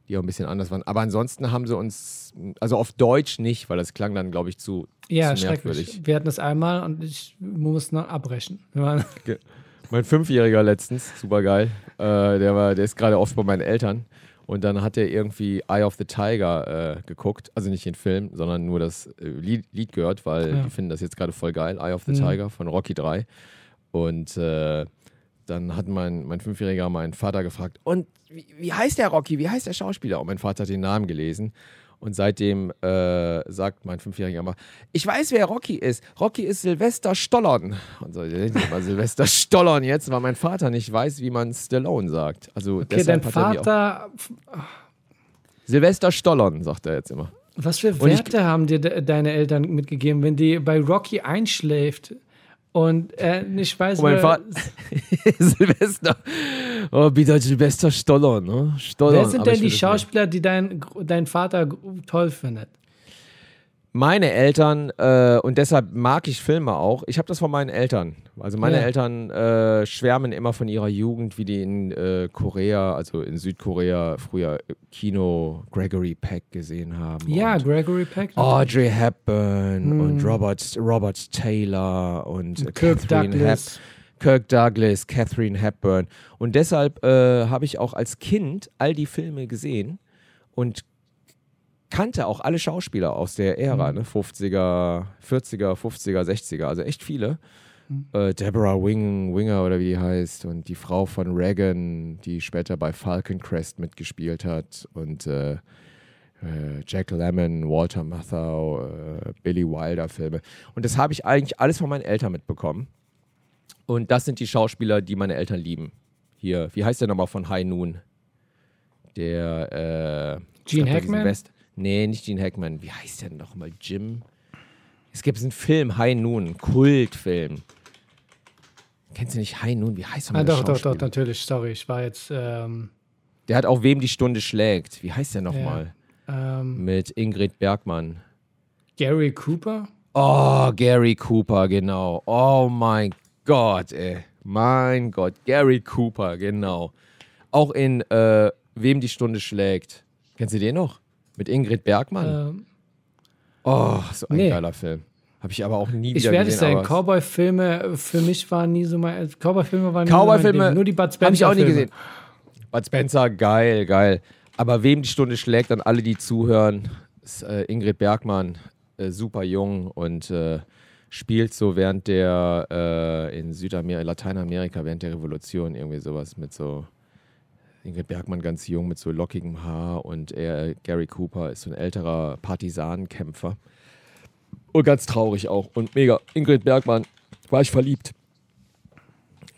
Speaker 1: die auch ein bisschen anders waren. Aber ansonsten haben sie uns, also auf Deutsch nicht, weil das klang dann, glaube ich, zu,
Speaker 2: Ja,
Speaker 1: zu
Speaker 2: schrecklich.
Speaker 1: merkwürdig.
Speaker 2: Wir hatten es einmal und ich muss noch abbrechen. <laughs>
Speaker 1: Mein Fünfjähriger letztens, super geil, äh, der, war, der ist gerade oft bei meinen Eltern. Und dann hat er irgendwie Eye of the Tiger äh, geguckt. Also nicht den Film, sondern nur das äh, Lied, Lied gehört, weil
Speaker 2: Ja.
Speaker 1: die finden das jetzt gerade voll geil. Eye of the
Speaker 2: Mhm.
Speaker 1: Tiger von Rocky 3. Und äh, dann hat mein, mein Fünfjähriger meinen Vater gefragt, und wie, wie heißt der Rocky? Wie heißt der Schauspieler? Und mein Vater hat den Namen gelesen. Und seitdem äh, sagt mein Fünfjähriger immer, ich weiß, wer Rocky ist. Rocky ist Sylvester Stallone. Und so, der denkt immer Sylvester Stallone jetzt, weil mein Vater nicht weiß, wie man Stallone sagt. Also
Speaker 2: Okay, dein
Speaker 1: deshalb auch
Speaker 2: Vater,
Speaker 1: Sylvester Stallone, sagt er jetzt immer.
Speaker 2: was für
Speaker 1: Und ich-
Speaker 2: Werte haben dir de deine Eltern mitgegeben, wenn die bei Rocky einschläft und er nicht weiß,
Speaker 1: Und mein Vater, Sylvester, <laughs> oh, bitte Sylvester Stallone, ne? Stallone.
Speaker 2: wer sind denn
Speaker 1: ich
Speaker 2: die
Speaker 1: nicht.
Speaker 2: Schauspieler, die dein, dein Vater toll findet?
Speaker 1: Meine Eltern, äh, und deshalb mag ich Filme auch, ich habe das von meinen Eltern. Also meine
Speaker 2: Ja.
Speaker 1: Eltern äh, schwärmen immer von ihrer Jugend, wie die in äh, Korea, also in Südkorea, früher Kino Gregory Peck gesehen haben.
Speaker 2: Ja, Gregory Peck.
Speaker 1: Audrey Hepburn
Speaker 2: Hm.
Speaker 1: und Robert, Robert Taylor und, äh,
Speaker 2: Kirk
Speaker 1: Catherine, Hep
Speaker 2: Douglas.
Speaker 1: Kirk Douglas, Catherine Hepburn. Und deshalb äh, habe ich auch als Kind all die Filme gesehen und kannte auch alle Schauspieler aus der Ära, ne? 50er, 40er, 50er, 60er, also echt viele. Äh, Deborah Wing, Winger oder wie die heißt und die Frau von Reagan, die später bei Falcon Crest mitgespielt hat und äh, äh, Jack Lemmon, Walter Matthau, äh, Billy Wilder Filme. Und das habe ich eigentlich alles von meinen Eltern mitbekommen. Und das sind die Schauspieler, die meine Eltern lieben. Hier, wie heißt der nochmal von High Noon? Der, äh,
Speaker 2: Gene Hackman?
Speaker 1: West nee, nicht Gene Hackman. Wie heißt der nochmal? Jim? Es gibt einen Film, High Noon, Kultfilm. Kennst du nicht High Noon? Wie heißt
Speaker 2: Ah,
Speaker 1: nochmal
Speaker 2: doch,
Speaker 1: der
Speaker 2: doch, doch,
Speaker 1: Schauspieler?
Speaker 2: natürlich. Sorry, ich war jetzt ähm,
Speaker 1: Der hat auch Wem die Stunde schlägt. Wie heißt der nochmal?
Speaker 2: ähm,
Speaker 1: Mit Ingrid Bergmann.
Speaker 2: Gary Cooper.
Speaker 1: Oh, Gary Cooper, genau. Oh mein Gott, ey. Mein Gott, Gary Cooper, genau. Auch in äh, Wem die Stunde schlägt. Kennst du den noch? Mit Ingrid Bergmann?
Speaker 2: Ähm,
Speaker 1: oh, so ein
Speaker 2: nee.
Speaker 1: geiler Film. Habe ich aber auch nie
Speaker 2: ich
Speaker 1: wieder
Speaker 2: werde
Speaker 1: gesehen.
Speaker 2: sagen,
Speaker 1: aber-
Speaker 2: Cowboy-Filme für mich waren nie so mein. Cowboy-Filme waren
Speaker 1: Cowboy-Filme
Speaker 2: mein Ding. Nur die Bud Spencer.
Speaker 1: Habe ich auch nie
Speaker 2: Filme.
Speaker 1: gesehen. Bud Spencer, geil, geil. Aber wem die Stunde schlägt, an alle, die zuhören, ist äh, Ingrid Bergmann, äh, super jung und äh, spielt so während der äh, in Südamerika, Lateinamerika, während der Revolution irgendwie sowas mit so Ingrid Bergmann ganz jung mit so lockigem Haar und er, Gary Cooper, ist so ein älterer Partisanenkämpfer. Und ganz traurig auch. Und mega. Ingrid Bergmann, war ich verliebt.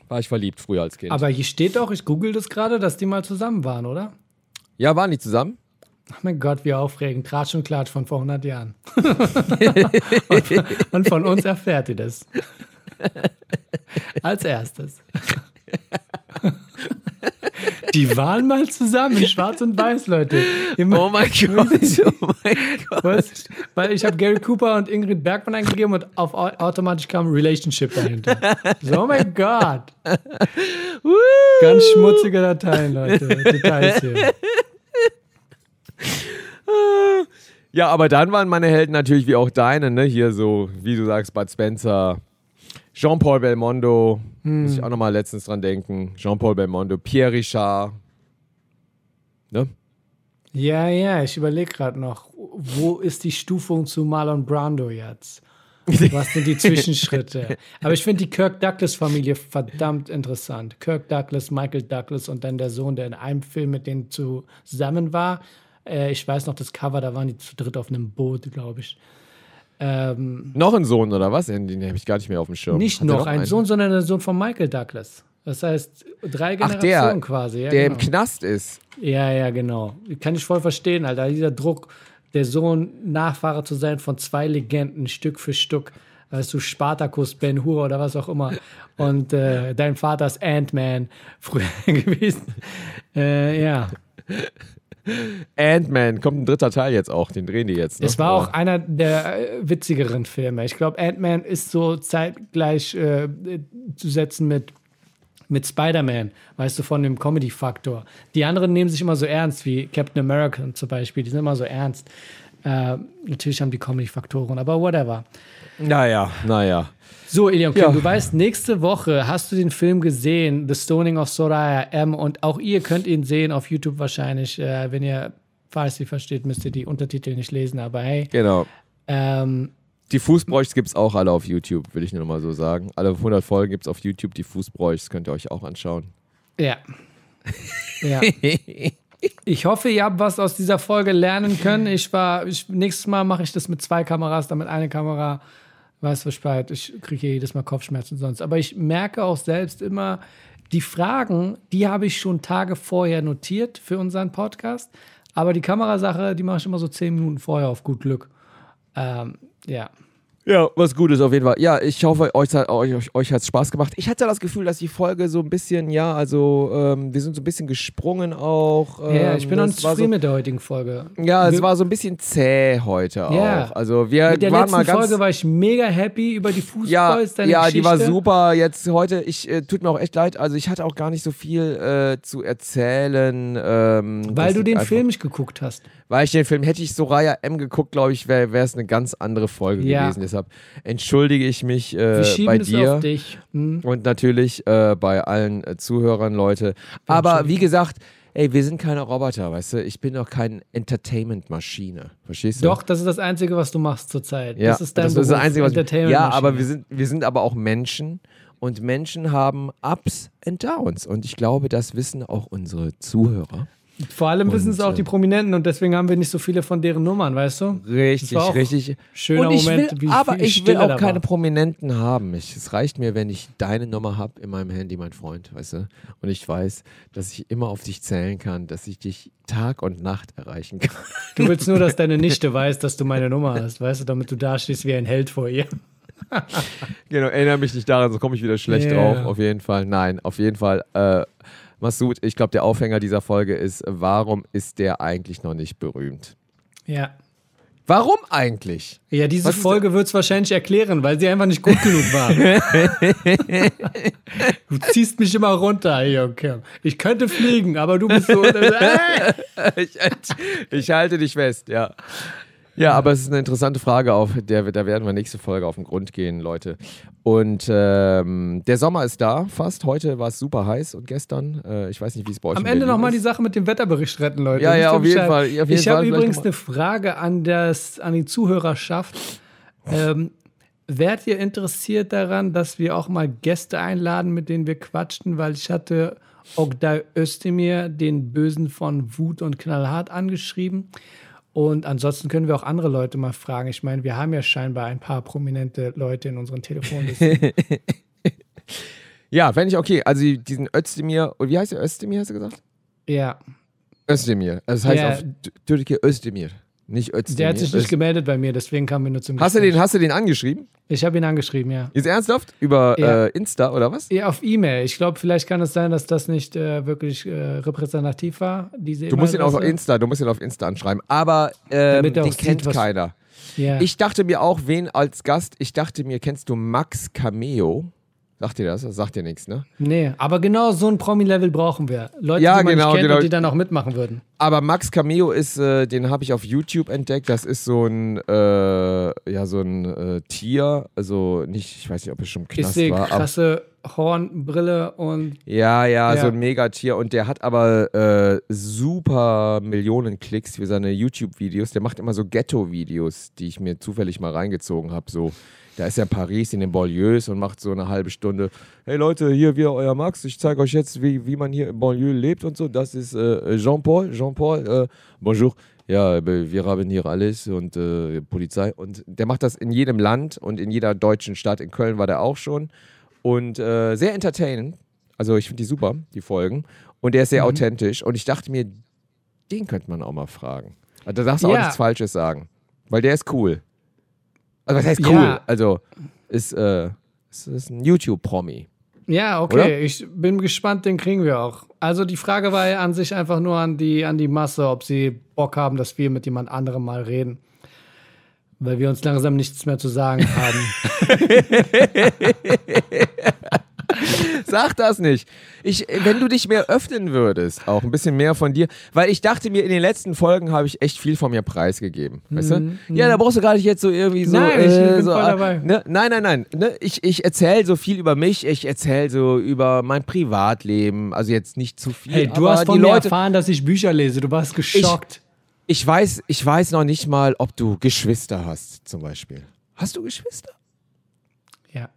Speaker 1: War ich verliebt früher als Kind.
Speaker 2: Aber hier steht auch, ich google das gerade, dass die mal zusammen waren, oder?
Speaker 1: ja, waren die zusammen?
Speaker 2: Ach mein Gott, wie aufregend. Tratsch und Klatsch von vor 100 Jahren. und, <laughs> und von uns erfährt ihr das. <laughs> Als erstes. Die waren mal zusammen, schwarz und weiß, Leute. Immer,
Speaker 1: Oh mein <laughs> Gott, oh mein Gott.
Speaker 2: was? Weil ich habe Gary Cooper und Ingrid Bergmann eingegeben und auf au- automatisch kam Relationship dahinter. So, oh mein Gott. Ganz schmutzige Dateien, Leute. Details hier.
Speaker 1: Ja, aber dann waren meine Helden natürlich wie auch deine, ne? Hier so, wie du sagst, Bud Spencer, Jean-Paul Belmondo, muss ich auch nochmal letztens dran denken. Jean-Paul Belmondo, Pierre Richard. Ne?
Speaker 2: Ja, ja, ich überlege gerade noch, wo ist die Stufung zu Marlon Brando jetzt? Was sind die <laughs> Zwischenschritte? Aber ich finde die Kirk Douglas-Familie verdammt interessant. Kirk Douglas, Michael Douglas und dann der Sohn, der in einem Film mit denen zusammen war. Äh, ich weiß noch das Cover, da waren die zu dritt auf einem Boot, glaube ich. Ähm,
Speaker 1: Noch ein Sohn oder was? Den, den habe ich gar nicht mehr auf dem Schirm.
Speaker 2: nicht
Speaker 1: der
Speaker 2: noch ein
Speaker 1: einen?
Speaker 2: Sohn, sondern der Sohn von Michael Douglas. Das heißt, drei
Speaker 1: Ach,
Speaker 2: Generationen
Speaker 1: der,
Speaker 2: quasi. Ja,
Speaker 1: der
Speaker 2: genau.
Speaker 1: im Knast ist.
Speaker 2: Ja, ja, genau. Kann ich voll verstehen, Alter. Dieser Druck, der Sohn Nachfahre zu sein von zwei Legenden, Stück für Stück. Weißt du, Spartacus, Ben Hur oder was auch immer. Und äh, dein Vater ist Ant-Man früher <laughs> gewesen. Äh, ja.
Speaker 1: Ant-Man, kommt ein dritter Teil jetzt auch, den drehen die jetzt. Ne?
Speaker 2: Es war auch einer der äh, witzigeren Filme. Ich glaube, Ant-Man ist so zeitgleich äh, zu setzen mit, mit Spider-Man, weißt du, von dem Comedy-Faktor. Die anderen nehmen sich immer so ernst, wie Captain America zum Beispiel. Die sind immer so ernst. Äh, natürlich haben die Comedy-Faktoren, aber whatever.
Speaker 1: Naja, naja.
Speaker 2: So, Ilion Kim,
Speaker 1: Ja.
Speaker 2: du weißt, nächste Woche hast du den Film gesehen, The Stoning of Soraya M. Und auch ihr könnt ihn sehen auf YouTube wahrscheinlich. Äh, wenn ihr Farsi versteht, müsst ihr die Untertitel nicht lesen, aber hey.
Speaker 1: Genau.
Speaker 2: Ähm,
Speaker 1: Die Fußbräuchs gibt es auch alle auf YouTube, will ich nur mal so sagen. Alle 100 Folgen gibt es auf YouTube. Die Fußbräuchs könnt ihr euch auch anschauen.
Speaker 2: Ja. ja. Ich hoffe, ihr habt was aus dieser Folge lernen können. Ich war, ich, nächstes Mal mache ich das mit zwei Kameras, damit eine Kamera weiß Bescheid. Ich kriege jedes Mal Kopfschmerzen sonst. Aber ich merke auch selbst immer, die Fragen, die habe ich schon Tage vorher notiert für unseren Podcast. Aber die Kamerasache, die mache ich immer so zehn Minuten vorher auf gut Glück. Ähm, ja.
Speaker 1: Ja, was Gutes auf jeden Fall. Ja, ich hoffe, euch, hat- euch, euch, hat es Spaß gemacht. Ich hatte das Gefühl, dass die Folge so ein bisschen, ja, also ähm, wir sind so ein bisschen gesprungen auch. Ähm,
Speaker 2: ja, ich bin nicht
Speaker 1: war
Speaker 2: zufrieden
Speaker 1: so,
Speaker 2: mit der heutigen Folge.
Speaker 1: Ja, es war so ein bisschen zäh heute
Speaker 2: Ja.
Speaker 1: auch. Also wir
Speaker 2: Mit der
Speaker 1: waren
Speaker 2: letzten
Speaker 1: mal ganz.
Speaker 2: Folge war ich mega happy über die
Speaker 1: ja,
Speaker 2: Fußballs, deine
Speaker 1: ja, die war
Speaker 2: Geschichte.
Speaker 1: super. Jetzt heute, ich äh, tut mir auch echt leid. Also ich hatte auch gar nicht so viel äh, zu erzählen. Ähm,
Speaker 2: Weil du den
Speaker 1: einfach-
Speaker 2: Film nicht geguckt hast.
Speaker 1: Weil ich den Film hätte ich Soraya M geguckt, glaube ich, wäre es eine ganz andere Folge
Speaker 2: Ja.
Speaker 1: gewesen. Deshalb habe, entschuldige ich mich äh, bei dir.
Speaker 2: auf dich. Hm.
Speaker 1: Und natürlich äh, bei allen äh, Zuhörern, Leute. Aber wie gesagt, ey, wir sind keine Roboter, weißt du? Ich bin doch kein Entertainment-Maschine. Verstehst du?
Speaker 2: Doch, das ist das Einzige, was du machst zurzeit.
Speaker 1: Ja,
Speaker 2: das ist dein
Speaker 1: das ist das
Speaker 2: Beruf,
Speaker 1: Einzige, was Ja, aber wir sind, wir sind aber auch Menschen und Menschen haben Ups and Downs. Und ich glaube, das wissen auch unsere Zuhörer.
Speaker 2: Vor allem wissen es auch
Speaker 1: äh,
Speaker 2: die Prominenten und deswegen haben wir nicht so viele von deren Nummern, weißt du?
Speaker 1: Richtig, richtig.
Speaker 2: schöner
Speaker 1: und ich
Speaker 2: Moment,
Speaker 1: will,
Speaker 2: wie
Speaker 1: aber ich will auch
Speaker 2: da
Speaker 1: keine. Prominenten haben. Ich, es reicht mir, wenn ich deine Nummer habe in meinem Handy, mein Freund, weißt du? Und ich weiß, dass ich immer auf dich zählen kann, dass ich dich Tag und Nacht erreichen kann. <laughs>
Speaker 2: Du willst nur, dass <laughs> deine Nichte weiß, dass du meine Nummer hast, weißt du, damit du dastehst wie ein Held vor ihr.
Speaker 1: Genau, erinnere mich nicht daran, so komme ich wieder schlecht
Speaker 2: Ja.
Speaker 1: drauf. Auf jeden Fall, nein, auf jeden Fall. Äh, Massoud, ich glaube, der Aufhänger dieser Folge ist, warum ist der eigentlich noch nicht berühmt?
Speaker 2: Ja.
Speaker 1: Warum eigentlich?
Speaker 2: Ja, diese
Speaker 1: Was
Speaker 2: Folge wird es wahrscheinlich erklären, weil sie einfach nicht gut genug war. <laughs> du ziehst mich immer runter, Junge. Ich könnte fliegen, aber du bist so. <laughs>
Speaker 1: Ich, ich halte dich fest, ja. Ja, aber es ist eine interessante Frage, auf der wir- da werden wir nächste Folge auf den Grund gehen, Leute. Und ähm, der Sommer ist da, fast. Heute war es super heiß und gestern, äh, ich weiß nicht, wie es bei euch
Speaker 2: Am Ende nochmal die. Sache mit dem Wetterbericht retten, Leute.
Speaker 1: Ja, ja, auf jeden? Fall, auf jeden
Speaker 2: ich habe übrigens eine Frage an, das, an die Zuhörerschaft. Ähm, wärt ihr interessiert daran, dass wir auch mal Gäste einladen, mit denen wir quatschten? Weil ich hatte Ogday Özdemir, den Bösen von Wut und Knallhart, angeschrieben. Und ansonsten können wir auch andere Leute mal fragen. Ich meine, wir haben ja scheinbar ein paar prominente Leute in unseren Telefonlisten. <laughs>
Speaker 1: Ja, fände ich okay. Also diesen Özdemir, wie heißt der Özdemir, hast du gesagt?
Speaker 2: ja,
Speaker 1: Özdemir. Also das heißt
Speaker 2: Ja.
Speaker 1: auf Türkei Özdemir, nicht Özdemir.
Speaker 2: der hat sich nicht gemeldet bei mir, deswegen kam wir nur zum
Speaker 1: hast, du
Speaker 2: Gespräch.
Speaker 1: den, hast du den angeschrieben?
Speaker 2: Ich habe ihn angeschrieben, ja.
Speaker 1: Ist ernsthaft? Über
Speaker 2: Ja.
Speaker 1: äh, Insta oder was?
Speaker 2: Ja, auf E-Mail. Ich glaube, vielleicht kann es sein, dass das nicht äh, wirklich äh, repräsentativ war. Diese
Speaker 1: Du musst ihn auf. Insta, du musst ihn auf Insta anschreiben. Aber ähm,
Speaker 2: Damit
Speaker 1: den
Speaker 2: sieht,
Speaker 1: kennt
Speaker 2: was-
Speaker 1: keiner.
Speaker 2: Ja.
Speaker 1: Ich dachte mir auch, wen als Gast, ich dachte mir, kennst du Max Cameo? Sagt dir das? Das sagt dir nichts, ne?
Speaker 2: nee, aber genau so ein Promi-Level brauchen wir. Leute,
Speaker 1: Ja,
Speaker 2: die man
Speaker 1: genau,
Speaker 2: nicht kennt
Speaker 1: genau.
Speaker 2: und die dann auch mitmachen würden.
Speaker 1: Aber Max Cameo ist, äh, den habe ich auf YouTube entdeckt. Das ist so ein, äh, ja, so ein äh, Tier. Also nicht, ich weiß nicht, ob es schon im
Speaker 2: Ich
Speaker 1: Knast
Speaker 2: sehe
Speaker 1: war. Aber,
Speaker 2: krasse Hornbrille und
Speaker 1: ja, ja,
Speaker 2: Ja.
Speaker 1: so ein Megatier. Und der hat aber äh, super Millionen Klicks für seine YouTube-Videos. Der macht immer so Ghetto-Videos, die ich mir zufällig mal reingezogen habe. So, da ist in Paris in den Banlieues und macht so eine halbe Stunde. Hey Leute, hier wieder euer Max. Ich zeige euch jetzt, wie, wie man hier im Banlieue lebt und so. Das ist äh, Jean-Paul. Jean-Paul, äh, bonjour. Ja, wir haben hier alles und äh, Polizei. Und der macht das in jedem Land und in jeder deutschen Stadt. In Köln war der auch schon. Und äh, sehr entertainend. Also ich finde die super, die Folgen. Und der ist sehr authentisch. Und ich dachte mir, den könnte man auch mal fragen. Also, da darfst du auch
Speaker 2: Ja.
Speaker 1: nichts Falsches sagen. Weil der ist cool. Also was heißt cool?
Speaker 2: Ja.
Speaker 1: Also ist, äh, ist, ist ein YouTube-Promi.
Speaker 2: Ja, okay.
Speaker 1: Oder?
Speaker 2: Ich bin gespannt, den kriegen wir auch. Also die Frage war ja an sich einfach nur an die, an die Masse, ob sie Bock haben, dass wir mit jemand anderem mal reden. Weil wir uns langsam nichts mehr zu sagen haben. <laughs> <laughs> <laughs>
Speaker 1: Sag das nicht. Ich, wenn du dich mehr öffnen würdest, auch ein bisschen mehr von dir, weil ich dachte mir, in den letzten Folgen habe ich echt viel von mir preisgegeben. Weißt du? Ja, da brauchst du gar nicht jetzt so irgendwie so.
Speaker 2: Mhm, Nein, ich
Speaker 1: äh,
Speaker 2: bin
Speaker 1: so
Speaker 2: voll
Speaker 1: äh,
Speaker 2: dabei.
Speaker 1: Ne? Nein, nein, nein. Ne? Ich, ich erzähle so viel über mich, ich erzähle so über mein Privatleben. Also jetzt nicht zu viel.
Speaker 2: Hey, du
Speaker 1: aber
Speaker 2: hast von
Speaker 1: die
Speaker 2: mir
Speaker 1: Leute.
Speaker 2: erfahren, dass ich Bücher lese. Du warst geschockt.
Speaker 1: Ich weiß, ich weiß noch nicht mal, ob du Geschwister hast, zum Beispiel. Hast du Geschwister?
Speaker 2: ja.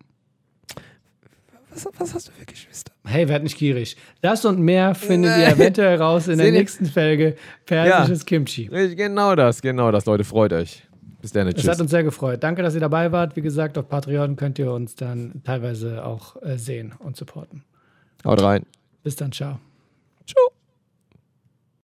Speaker 1: Was, was hast du für Geschwister?
Speaker 2: Hey, werd nicht gierig. Das und mehr findet ihr eventuell raus in der nächsten Folge Persisches Kimchi.
Speaker 1: Genau das, genau das, Leute. Freut euch. Bis dann.
Speaker 2: Es
Speaker 1: Tschüss.
Speaker 2: hat uns sehr gefreut. Danke, dass ihr dabei wart. Wie gesagt, auf Patreon könnt ihr uns dann teilweise auch äh, sehen und supporten.
Speaker 1: Haut rein.
Speaker 2: Bis dann, ciao.
Speaker 1: Ciao.